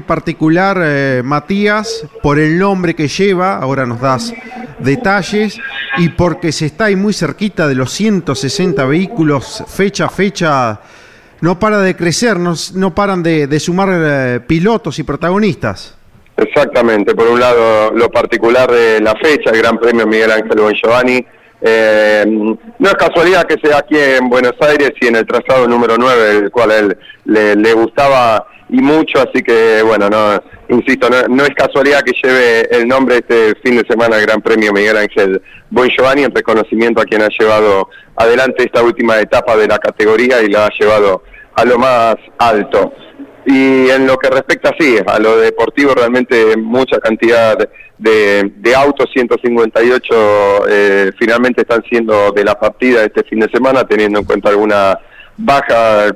particular, eh, Matías, por el nombre que lleva, ahora nos das detalles, y porque se está ahí muy cerquita de los 160 vehículos, fecha a fecha, no para de crecer, no, no paran de, sumar eh, pilotos y protagonistas. Exactamente, por un lado lo particular de la fecha, el Gran Premio Miguel Ángel Bon Giovanni. Eh, no es casualidad que sea aquí en Buenos Aires y en el trazado número 9, el cual él le, le gustaba y mucho, así que bueno, no insisto, no, no es casualidad que lleve el nombre este fin de semana del Gran Premio Miguel Ángel Bon Giovanni en reconocimiento a quien ha llevado adelante esta última etapa de la categoría y la ha llevado a lo más alto. Y en lo que respecta, sí, a lo deportivo, realmente mucha cantidad de, de autos, 158 eh, finalmente están siendo de la partida este fin de semana, teniendo en cuenta alguna baja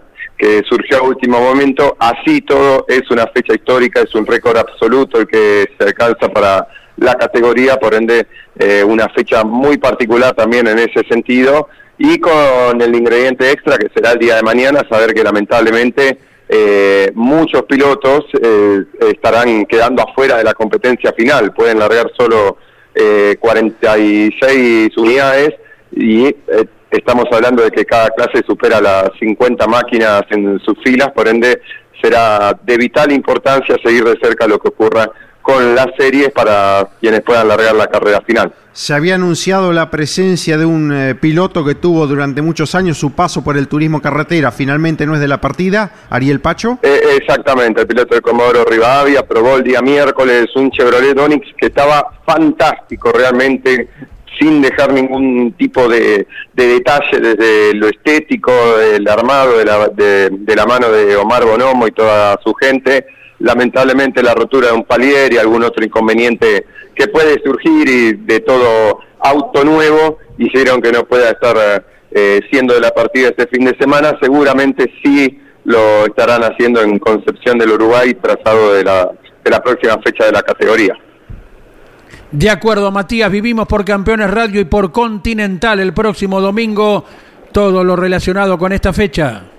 que surgió a último momento. Así todo es una fecha histórica, es un récord absoluto el que se alcanza para la categoría, por ende eh, una fecha muy particular también en ese sentido y con el ingrediente extra que será el día de mañana, saber que lamentablemente eh, muchos pilotos eh, estarán quedando afuera de la competencia final, pueden largar solo eh, 46 unidades y eh, estamos hablando de que cada clase supera las 50 máquinas en sus filas, por ende será de vital importancia seguir de cerca lo que ocurra con las series para quienes puedan largar la carrera final. Se había anunciado la presencia de un eh, piloto que tuvo durante muchos años su paso por el turismo carretera. Finalmente no es de la partida, Ariel Pacho. Eh, exactamente, el piloto de Comodoro Rivadavia probó el día miércoles un Chevrolet Onix que estaba fantástico realmente, sin dejar ningún tipo de, de detalle desde lo estético, el armado de la, de, la mano de Omar Bonomo y toda su gente. Lamentablemente la rotura de un palier y algún otro inconveniente que puede surgir y de todo auto nuevo hicieron que no pueda estar eh, siendo de la partida este fin de semana. Seguramente sí lo estarán haciendo en Concepción del Uruguay, trazado de la, de la próxima fecha de la categoría. De acuerdo, Matías, vivimos por Campeones Radio y por Continental el próximo domingo. Todo lo relacionado con esta fecha.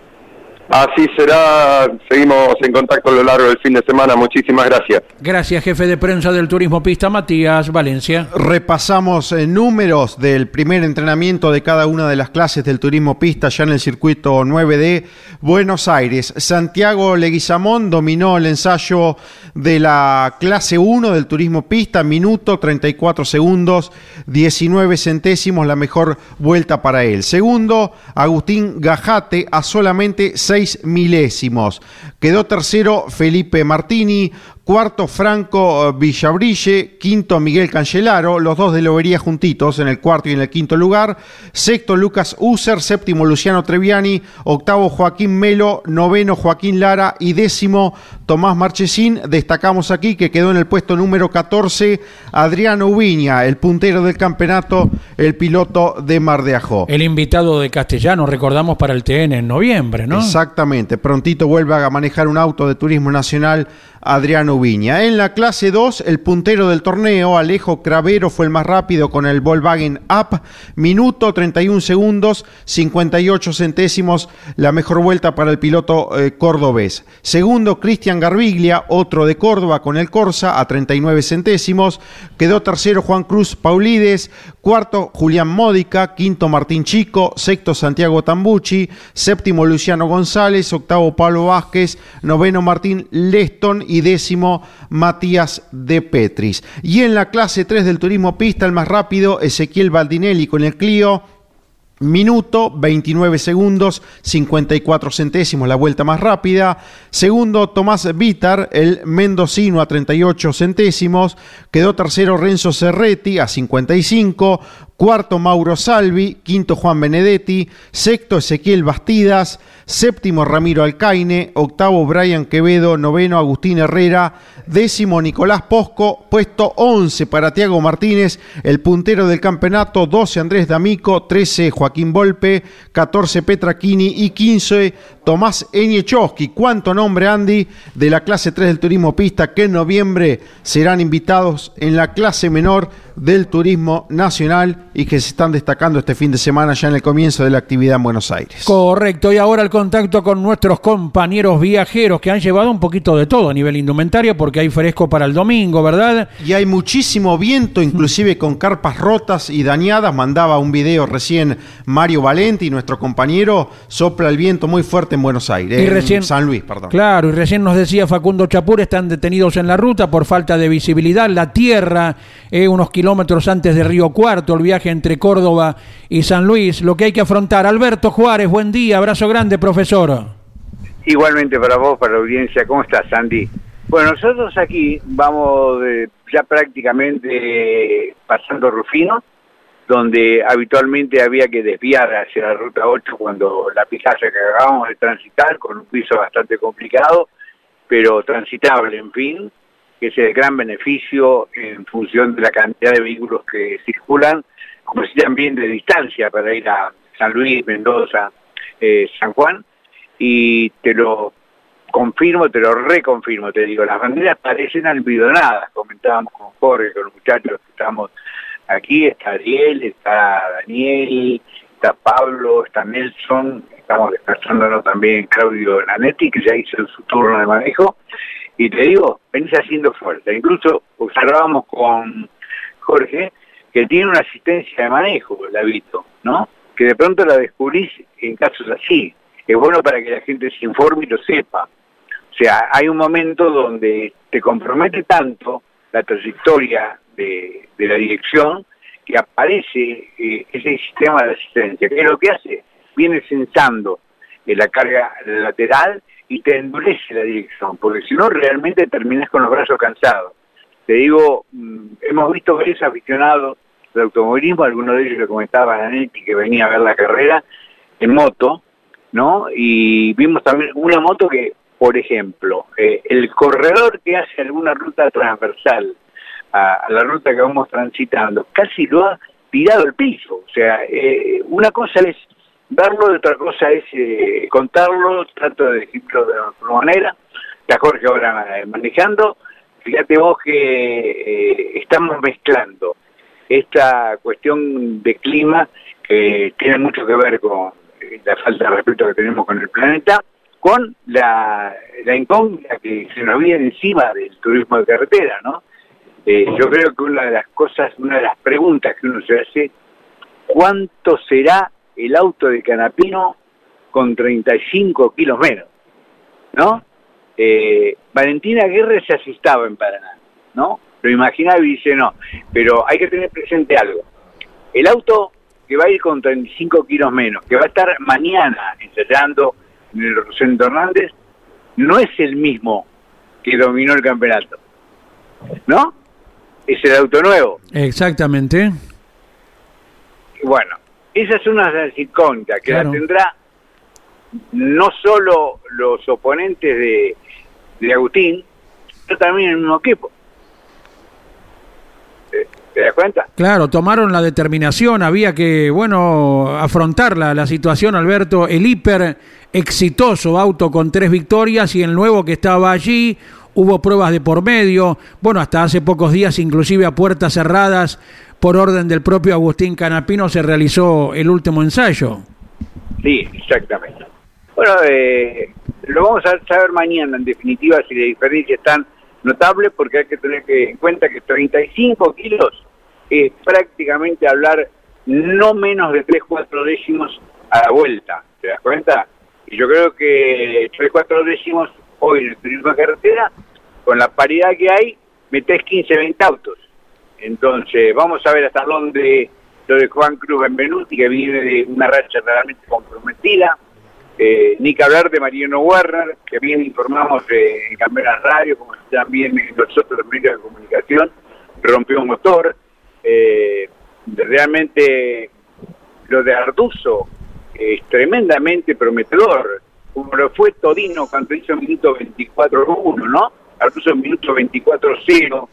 Así será, seguimos en contacto a lo largo del fin de semana. Muchísimas gracias. Gracias, jefe de prensa del Turismo Pista, Matías Valencia. Repasamos eh, números del primer entrenamiento de cada una de las clases del Turismo Pista ya en el circuito 9D Buenos Aires. Santiago Leguizamón dominó el ensayo de la clase 1 del Turismo Pista, minuto 34 segundos, 19 centésimos, la mejor vuelta para él. Segundo, Agustín Gajate a solamente 6 milésimos. Quedó tercero Felipe Martini, cuarto Franco eh, Villabrille, quinto Miguel Cancelaro, los dos de Lobería juntitos en el cuarto y en el quinto lugar, sexto Lucas User, séptimo Luciano Treviani, octavo Joaquín Melo, noveno Joaquín Lara y décimo Tomás Marchesín. Destacamos aquí que quedó en el puesto número 14 Adriano Ubiña, el puntero del campeonato, el piloto de Mar de Ajó. El invitado de Castellano, recordamos, para el TN en noviembre, ¿no? Exactamente, prontito vuelve a manejar un auto de turismo nacional Adriano Viña. En la clase 2, el puntero del torneo, Alejo Cravero, fue el más rápido con el Volkswagen Up. Minuto 31 segundos, 58 centésimos, la mejor vuelta para el piloto eh, cordobés. Segundo, Cristian Garbiglia, otro de Córdoba con el Corsa, a 39 centésimos. Quedó tercero Juan Cruz Paulides. Cuarto, Julián Módica. Quinto, Martín Chico. Sexto, Santiago Tambucci. Séptimo, Luciano González. Octavo, Pablo Vázquez. Noveno, Martín Leston y décimo Matías de Petris. Y en la clase 3 del turismo pista, el más rápido, Ezequiel Baldinelli con el Clio. Minuto, 29 segundos, 54 centésimos, la vuelta más rápida. Segundo, Tomás Vitar, el mendocino a 38 centésimos. Quedó tercero Renzo Cerretti a 55. Cuarto, Mauro Salvi. Quinto, Juan Benedetti. Sexto, Ezequiel Bastidas. Séptimo, Ramiro Alcaine. Octavo, Brian Quevedo. Noveno, Agustín Herrera. Décimo, Nicolás Posco. Puesto 11 para Tiago Martínez, el puntero del campeonato. 12, Andrés D'Amico. 13, Joaquín Volpe. 14, Petra Quini. Y 15, Tomás Eniechoski. ¿Cuánto nombre, Andy, de la clase 3 del turismo pista que en noviembre serán invitados en la clase menor del turismo nacional y que se están destacando este fin de semana ya en el comienzo de la actividad en Buenos Aires. Correcto, y ahora el contacto con nuestros compañeros viajeros que han llevado un poquito de todo a nivel indumentaria porque hay fresco para el domingo, ¿verdad? Y hay muchísimo viento, inclusive con carpas rotas y dañadas. Mandaba un video recién Mario Valenti, nuestro compañero, sopla el viento muy fuerte en Buenos Aires, Y recién- en San Luis, perdón. Claro, y recién nos decía Facundo Chapur, están detenidos en la ruta por falta de visibilidad. La tierra, eh, unos kilómetros antes de Río Cuarto, el viaje entre Córdoba y San Luis, lo que hay que afrontar. Alberto Juárez, buen día, abrazo grande, profesor. Igualmente para vos, para la audiencia. ¿Cómo estás, Sandy? Bueno, nosotros aquí vamos de- ya prácticamente eh, pasando Rufino, donde habitualmente había que desviar hacia la ruta 8 cuando la pista que acabamos de transitar, con un piso bastante complicado, pero transitable, en fin, que es el gran beneficio en función de la cantidad de vehículos que circulan, como si también de distancia para ir a San Luis, Mendoza, eh, San Juan, y te lo confirmo, te lo reconfirmo, te digo, las banderas parecen almidonadas, comentábamos con Jorge, con los muchachos que estamos aquí, está Ariel, está Daniel, está Pablo, está Nelson, estamos descansándonos también Claudio Nanetti, que ya hizo su turno de manejo, y te digo, venís haciendo fuerza, incluso observamos con Jorge que tiene una asistencia de manejo, la visto, ¿no? Que de pronto la descubrís en casos así. Es bueno para que la gente se informe y lo sepa. O sea, hay un momento donde te compromete tanto la trayectoria de, de la dirección que aparece eh, ese sistema de asistencia, que es lo que hace, viene sensando eh, la carga lateral y te endurece la dirección, porque si no realmente terminas con los brazos cansados. Te digo, mm, hemos visto varios aficionados de automovilismo, algunos de ellos lo comentaban a Neti que venía a ver la carrera en moto, ¿no? Y vimos también una moto que, por ejemplo, eh, el corredor que hace alguna ruta transversal a, la ruta que vamos transitando, casi lo ha tirado al piso. O sea, eh, una cosa es verlo otra cosa es eh, contarlo, trato de decirlo de alguna manera. Está Jorge ahora manejando. Fíjate vos que estamos mezclando esta cuestión de clima que tiene mucho que ver con la falta de respeto que tenemos con el planeta, con la, la incógnita que se nos viene encima del turismo de carretera, ¿no? Eh, yo creo que una de las cosas, una de las preguntas que uno se hace, ¿cuánto será el auto de Canapino con 35 kilos menos? ¿No? Eh, Valentina Guerra se asustaba en Paraná, ¿no? Lo imaginaba y dice no, pero hay que tener presente algo. El auto que va a ir con 35 kilos menos, que va a estar mañana ensayando en el Rosendo Hernández, no es el mismo que dominó el campeonato, ¿no? Es el auto nuevo. Exactamente. Bueno, esa es una de las incógnitas que la tendrá no solo los oponentes de, de Agustín, pero también el mismo equipo. ¿Te das cuenta? Claro, tomaron la determinación, había que, bueno, afrontar la, la situación, Alberto, el hiper exitoso auto con tres victorias y el nuevo que estaba allí, hubo pruebas de por medio, bueno, hasta hace pocos días, inclusive a puertas cerradas, por orden del propio Agustín Canapino, se realizó el último ensayo. Sí, exactamente. Bueno, eh, lo vamos a saber mañana, en definitiva, si la diferencia es tan notable, porque hay que tener en cuenta que 35 kilos es prácticamente hablar no menos de 3-4 décimos a la vuelta, ¿te das cuenta? Y yo creo que 3-4 décimos hoy en el turismo de carretera, con la paridad que hay, metés 15-20 autos. Entonces, vamos a ver hasta dónde lo de Juan Cruz Benvenuti, que viene de una racha realmente comprometida, eh, ni que hablar de Mariano Werner, que bien informamos eh, en Campeonas Radio, como también en los otros medios de comunicación, rompió un motor. Eh, realmente lo de Arduzo es tremendamente prometedor, como lo fue Todino cuando hizo minuto 24-1, ¿no? Arduzo minuto 24-0.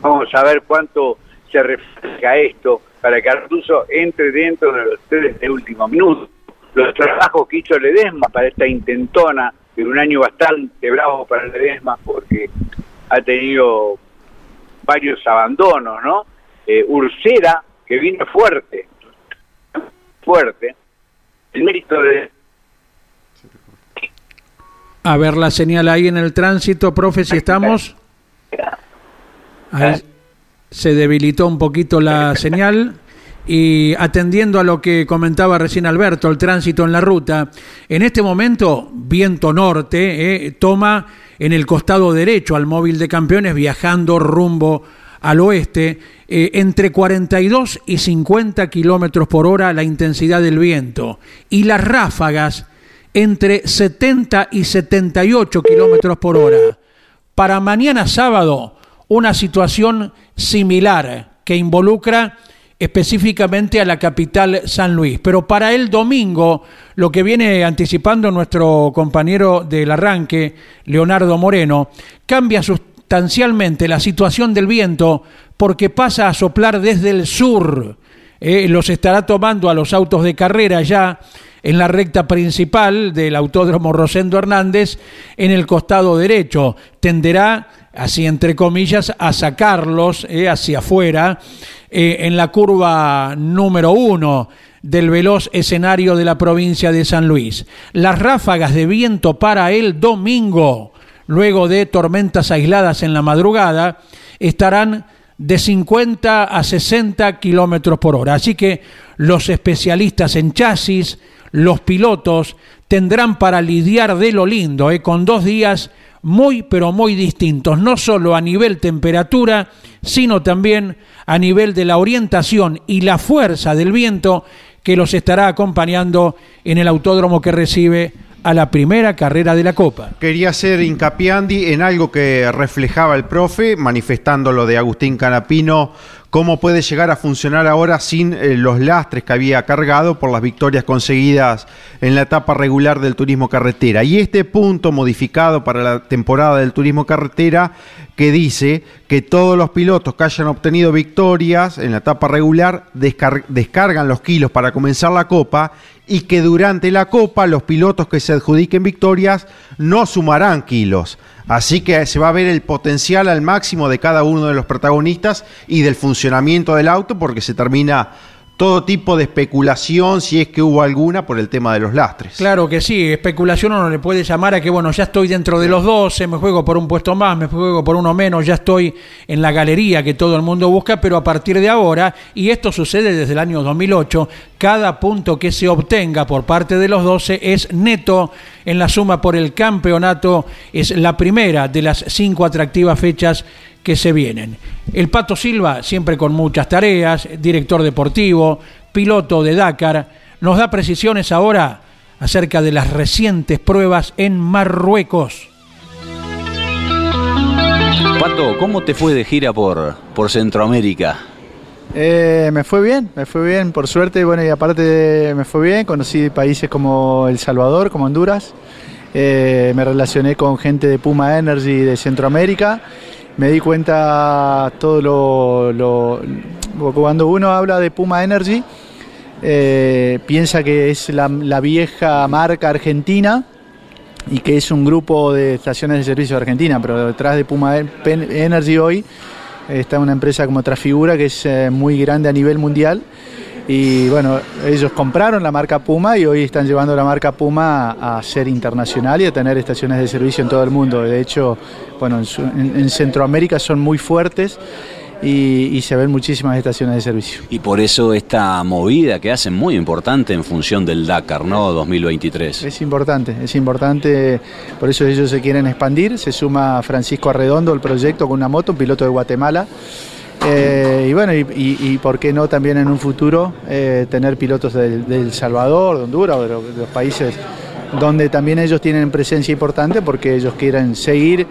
Vamos a ver cuánto se refleja esto para que Arduzo entre dentro de los tres de último minuto los trabajos que hizo Ledesma para esta intentona, de un año bastante bravo para Ledesma porque ha tenido varios abandonos, ¿no? Eh, Ursera, que vino fuerte, fuerte, el mérito de... A ver la señal ahí en el tránsito, profe, si estamos... Ahí se debilitó un poquito la señal. Y atendiendo a lo que comentaba recién Alberto, el tránsito en la ruta, en este momento viento norte eh, toma en el costado derecho al móvil de campeones viajando rumbo al oeste, eh, entre 42 y 50 kilómetros por hora la intensidad del viento y las ráfagas entre 70 y 78 kilómetros por hora. Para mañana sábado, una situación similar que involucra específicamente a la capital San Luis. Pero para el domingo, lo que viene anticipando nuestro compañero del arranque, Leonardo Moreno, cambia sustancialmente la situación del viento porque pasa a soplar desde el sur. Eh, los estará tomando a los autos de carrera ya en la recta principal del Autódromo Rosendo Hernández en el costado derecho. Tenderá, así entre comillas, a sacarlos eh, hacia afuera eh, en la curva número uno del veloz escenario de la provincia de San Luis. Las ráfagas de viento para el domingo, luego de tormentas aisladas en la madrugada, estarán de 50 a 60 kilómetros por hora. Así que los especialistas en chasis, los pilotos, tendrán para lidiar de lo lindo, eh, con dos días muy pero muy distintos, no solo a nivel temperatura, sino también a nivel de la orientación y la fuerza del viento que los estará acompañando en el autódromo que recibe a la primera carrera de la Copa. Quería hacer hincapié, en algo que reflejaba el profe, manifestando lo de Agustín Canapino cómo puede llegar a funcionar ahora sin eh, los lastres que había cargado por las victorias conseguidas en la etapa regular del turismo carretera. Y este punto modificado para la temporada del turismo carretera que dice que todos los pilotos que hayan obtenido victorias en la etapa regular descargan los kilos para comenzar la copa y que durante la copa los pilotos que se adjudiquen victorias no sumarán kilos. Así que se va a ver el potencial al máximo de cada uno de los protagonistas y del funcionamiento del auto porque se termina todo tipo de especulación, si es que hubo alguna, por el tema de los lastres. Claro que sí, especulación uno le puede llamar a que, bueno, ya estoy dentro de los 12, me juego por un puesto más, me juego por uno menos, ya estoy en la galería que todo el mundo busca, pero a partir de ahora, y esto sucede desde el año 2008, cada punto que se obtenga por parte de los 12 es neto en la suma por el campeonato, es la primera de las cinco atractivas fechas que se vienen. El Pato Silva, siempre con muchas tareas, director deportivo, piloto de Dakar, nos da precisiones ahora acerca de las recientes pruebas en Marruecos. Pato, ¿cómo te fue de gira por, por Centroamérica? Eh, me fue bien, me fue bien, por suerte, bueno, y aparte me fue bien, conocí países como El Salvador, como Honduras, eh, me relacioné con gente de Puma Energy de Centroamérica me di cuenta todo lo, cuando uno habla de Puma Energy eh, piensa que es la, vieja marca argentina y que es un grupo de estaciones de servicio Argentina, pero detrás de Puma Energy hoy está una empresa como Trafigura que es eh, muy grande a nivel mundial y bueno, ellos compraron la marca Puma y hoy están llevando la marca Puma a, ser internacional y a tener estaciones de servicio en todo el mundo. De hecho, bueno, en, Centroamérica son muy fuertes. Y, se ven muchísimas estaciones de servicio. Y por eso esta movida que hacen muy importante en función del Dakar, ¿no? 2023. Es importante, es importante, por eso ellos se quieren expandir. Se suma Francisco Arredondo al proyecto con una moto, un piloto de Guatemala. Eh, y bueno, y, por qué no también en un futuro eh, tener pilotos de, El Salvador, de Honduras o de los, países donde también ellos tienen presencia importante porque ellos quieren seguir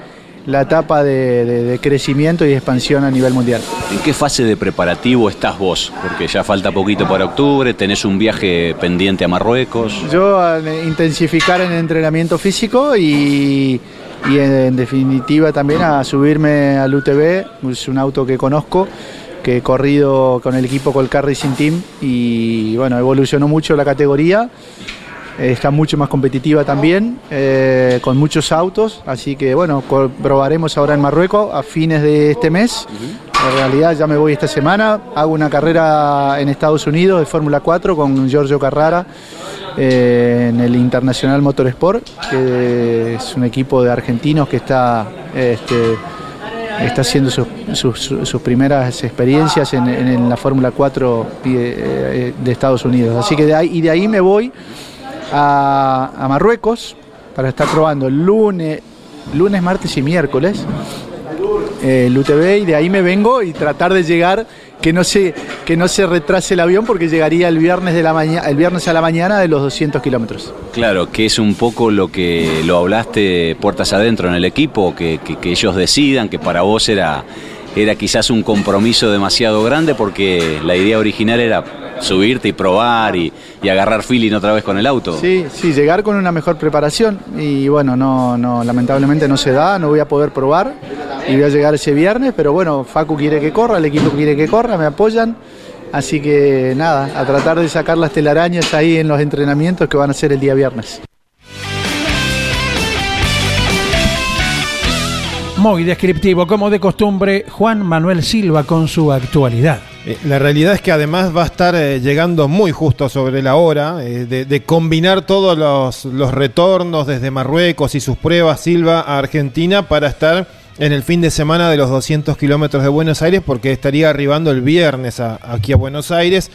la etapa de, crecimiento y expansión a nivel mundial. ¿En qué fase de preparativo estás vos? Porque ya falta poquito para octubre, tenés un viaje pendiente a Marruecos. Yo a intensificar en el entrenamiento físico y y en, definitiva también a subirme al UTV, es un auto que conozco, que he corrido con el equipo Colcar Racing Team y bueno, evolucionó mucho la categoría, está mucho más competitiva también, eh, con muchos autos, así que bueno, probaremos ahora en Marruecos a fines de este mes. En realidad ya me voy esta semana, hago una carrera en Estados Unidos de Fórmula 4 con Giorgio Carrara eh, en el Internacional Motorsport, que es un equipo de argentinos que está, este, está haciendo sus, primeras experiencias en, la Fórmula 4 eh, de, Estados Unidos. Así que de ahí, y de ahí me voy a, Marruecos para estar probando el lunes, lunes, martes y miércoles eh, el UTV y de ahí me vengo y tratar de llegar que no se, que no se retrase el avión porque llegaría el viernes, de la mañana, el viernes a la mañana de los 200 kilómetros. Claro, que es un poco lo que lo hablaste puertas adentro en el equipo, que, que, ellos decidan, que para vos era, era quizás un compromiso demasiado grande porque la idea original era subirte y probar y, agarrar feeling otra vez con el auto. Sí, sí, llegar con una mejor preparación y bueno, no, no, lamentablemente no se da, no voy a poder probar y voy a llegar ese viernes, pero bueno, Facu quiere que corra, el equipo quiere que corra, me apoyan. Así que nada, a tratar de sacar las telarañas ahí en los entrenamientos que van a ser el día viernes. Muy descriptivo, como de costumbre, Juan Manuel Silva con su actualidad. Eh, la realidad es que además va a estar eh, llegando muy justo sobre la hora eh, de, combinar todos los, los, retornos desde Marruecos y sus pruebas Silva a Argentina para estar en el fin de semana de los 200 kilómetros de Buenos Aires porque estaría arribando el viernes aquí a Buenos Aires.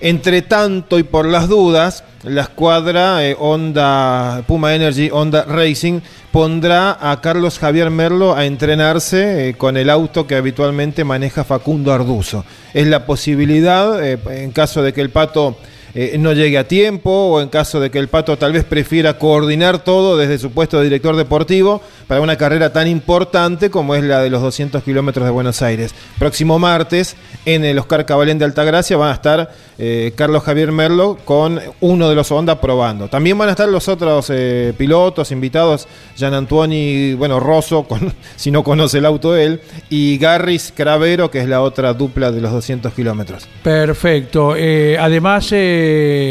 Entre tanto y por las dudas, la escuadra eh, Honda Puma Energy Honda Racing pondrá a Carlos Javier Merlo a entrenarse eh, con el auto que habitualmente maneja Facundo Arduzo. Es la posibilidad, eh, en caso de que el pato eh, no llegue a tiempo o en caso de que el Pato tal vez prefiera coordinar todo desde su puesto de director deportivo para una carrera tan importante como es la de los 200 kilómetros de Buenos Aires. Próximo martes en el Oscar Cabalén de Altagracia van a estar eh, Carlos Javier Merlo con uno de los Honda probando. También van a estar los otros eh, pilotos invitados, Jean Antuoni, bueno, Rosso, si no conoce el auto él, y Garris Cravero, que es la otra dupla de los 200 kilómetros. Perfecto. además,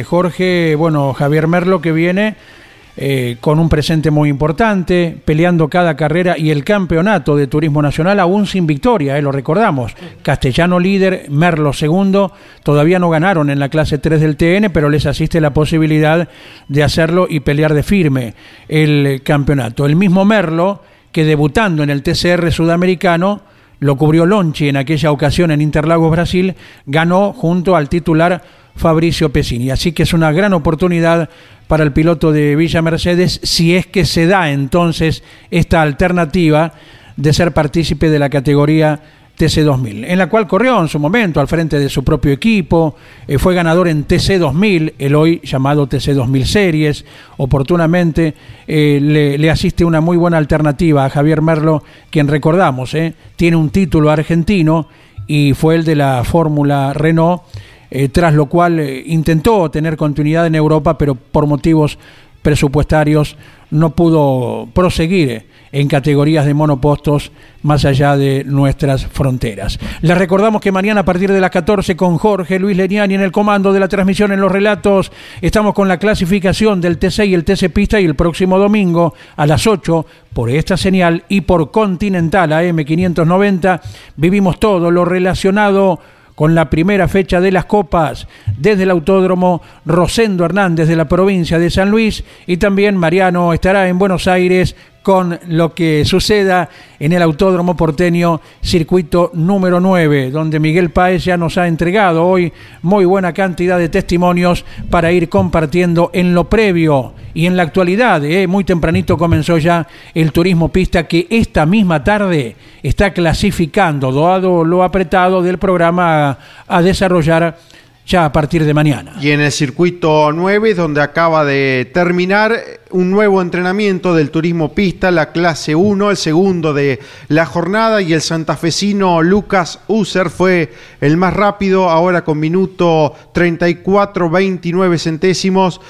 Jorge, bueno, Javier Merlo que viene eh, con un presente muy importante, peleando cada carrera y el campeonato de Turismo Nacional aún sin victoria, eh, lo recordamos. Castellano líder, Merlo segundo, todavía no ganaron en la clase 3 del TN, pero les asiste la posibilidad de hacerlo y pelear de firme el campeonato. El mismo Merlo que debutando en el TCR sudamericano, lo cubrió Lonchi en aquella ocasión en Interlagos, Brasil, ganó junto al titular Fabricio Pesini. Así que es una gran oportunidad para el piloto de Villa Mercedes si es que se da entonces esta alternativa de ser partícipe de la categoría TC2000, en la cual corrió en su momento al frente de su propio equipo, eh, fue ganador en TC2000, el hoy llamado TC2000 Series, oportunamente eh, le, asiste una muy buena alternativa a Javier Merlo, quien recordamos, eh, tiene un título argentino y fue el de la Fórmula Renault, tras lo cual intentó tener continuidad en Europa, pero por motivos presupuestarios no pudo proseguir en categorías de monopostos más allá de nuestras fronteras. Les recordamos que mañana a partir de las 14 con Jorge Luis Leniani en el comando de la transmisión en los relatos estamos con la clasificación del TC y el TC Pista y el próximo domingo a las 8 por esta señal y por Continental AM590 vivimos todo lo relacionado con la primera fecha de las copas desde el Autódromo Rosendo Hernández de la provincia de San Luis. Y también Mariano estará en Buenos Aires con lo que suceda en el Autódromo Porteño, circuito número 9, donde Miguel Páez ya nos ha entregado hoy muy buena cantidad de testimonios para ir compartiendo en lo previo y en la actualidad. ¿eh? Muy tempranito comenzó ya el turismo pista que esta misma tarde está clasificando, dado lo apretado del programa a desarrollar ya a partir de mañana. Y en el circuito 9, donde acaba de terminar un nuevo entrenamiento del turismo pista, la clase 1, el segundo de la jornada, y el santafesino Lucas User fue el más rápido, ahora con minuto 34-29 centésimos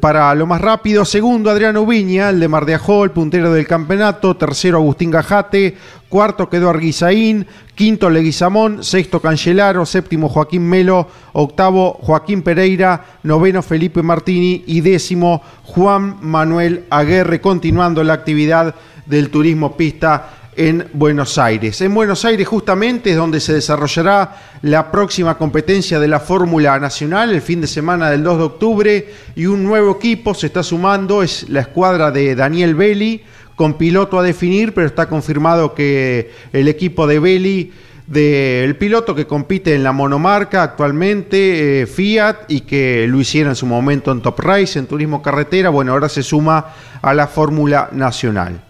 para lo más rápido. Segundo, Adriano Viña, el de Mar de Ajó, el puntero del campeonato. Tercero, Agustín Gajate. Cuarto quedó Arguizaín, quinto Leguizamón, sexto Cancelaro, séptimo Joaquín Melo, octavo Joaquín Pereira, noveno Felipe Martini y décimo Juan Manuel Aguerre, continuando la actividad del turismo pista en Buenos Aires. En Buenos Aires justamente es donde se desarrollará la próxima competencia de la Fórmula Nacional el fin de semana del 2 de octubre y un nuevo equipo se está sumando, es la escuadra de Daniel Belli con piloto a definir, pero está confirmado que el equipo de Belli, del piloto que compite en la monomarca actualmente, eh, Fiat, y que lo hiciera en su momento en Top Race, en Turismo Carretera, bueno, ahora se suma a la Fórmula Nacional.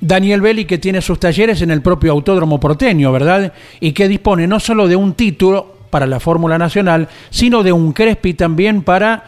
Daniel Belli que tiene sus talleres en el propio Autódromo Porteño, ¿verdad? Y que dispone no solo de un título para la Fórmula Nacional, sino de un Crespi también para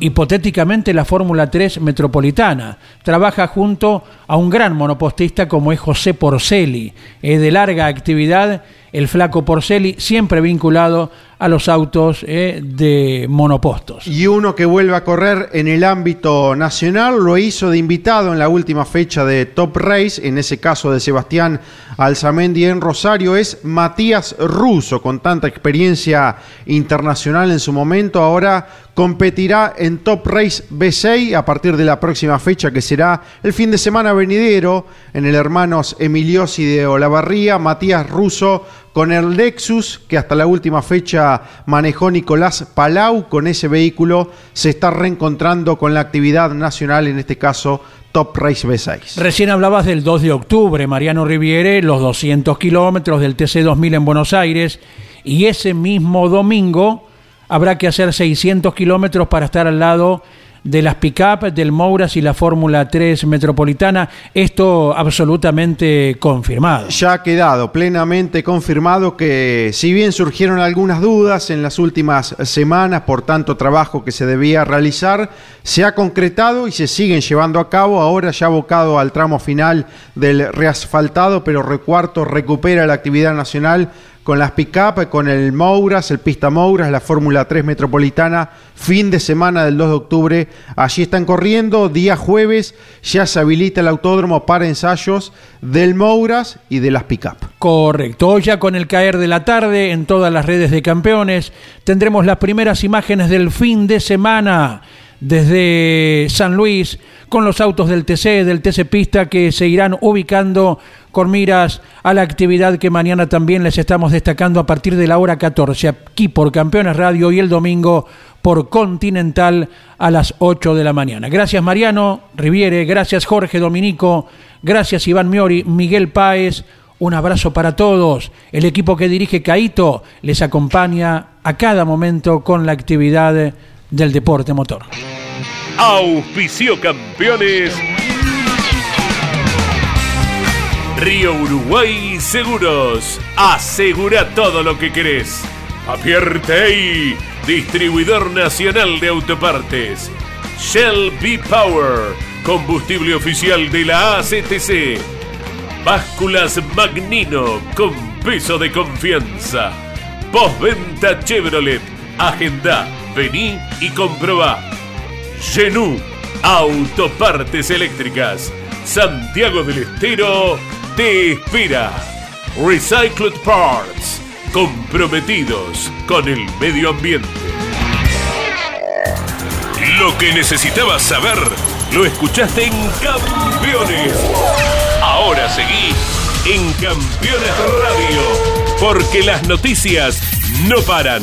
hipotéticamente la Fórmula 3 metropolitana. Trabaja junto a un gran monopostista como es José Porceli, es de larga actividad el flaco Porceli, siempre vinculado a los autos eh, de monopostos. Y uno que vuelve a correr en el ámbito nacional, lo hizo de invitado en la última fecha de Top Race, en ese caso de Sebastián Alzamendi en Rosario, es Matías Russo, con tanta experiencia internacional en su momento, ahora competirá en Top Race B6 a partir de la próxima fecha que será el fin de semana venidero en el Hermanos Emiliosi de Olavarría, Matías Russo con el Lexus que hasta la última fecha manejó Nicolás Palau. Con ese vehículo se está reencontrando con la actividad nacional, en este caso Top Race B6. Recién hablabas del 2 de octubre, Mariano Riviere, los 200 kilómetros del TC2000 en Buenos Aires, y ese mismo domingo habrá que hacer 600 kilómetros para estar al lado de las pick-up, del Mouras y la Fórmula 3 Metropolitana. Esto absolutamente confirmado. Ya ha quedado plenamente confirmado que si bien surgieron algunas dudas en las últimas semanas por tanto trabajo que se debía realizar, se ha concretado y se siguen llevando a cabo, ahora ya abocado al tramo final del reasfaltado, pero Recuarto recupera la actividad nacional con las pick-up, con el Mouras, el Pista Mouras, la Fórmula 3 Metropolitana, fin de semana del 2 de octubre. Allí están corriendo, día jueves ya se habilita el autódromo para ensayos del Mouras y de las pick-up. Correcto, ya con el caer de la tarde en todas las redes de campeones tendremos las primeras imágenes del fin de semana desde San Luis con los autos del TC, del TC Pista que se irán ubicando con miras a la actividad que mañana también les estamos destacando a partir de la hora 14 aquí por Campeones Radio y el domingo por Continental a las 8 de la mañana. Gracias Mariano Riviere, gracias Jorge Dominico, gracias Iván Miori, Miguel Páez, un abrazo para todos. El equipo que dirige Caito les acompaña a cada momento con la actividad del deporte motor. Auspicio campeones. Río Uruguay Seguros. Asegura todo lo que querés. Apierte distribuidor nacional de autopartes. Shell B Power, combustible oficial de la ACTC. Básculas Magnino con peso de confianza. Postventa Chevrolet. Agenda, vení y comprobá. Genú, autopartes eléctricas. Santiago del Estero te espera. Recycled Parts, comprometidos con el medio ambiente. Lo que necesitabas saber, lo escuchaste en Campeones. Ahora seguí en Campeones Radio, porque las noticias no paran.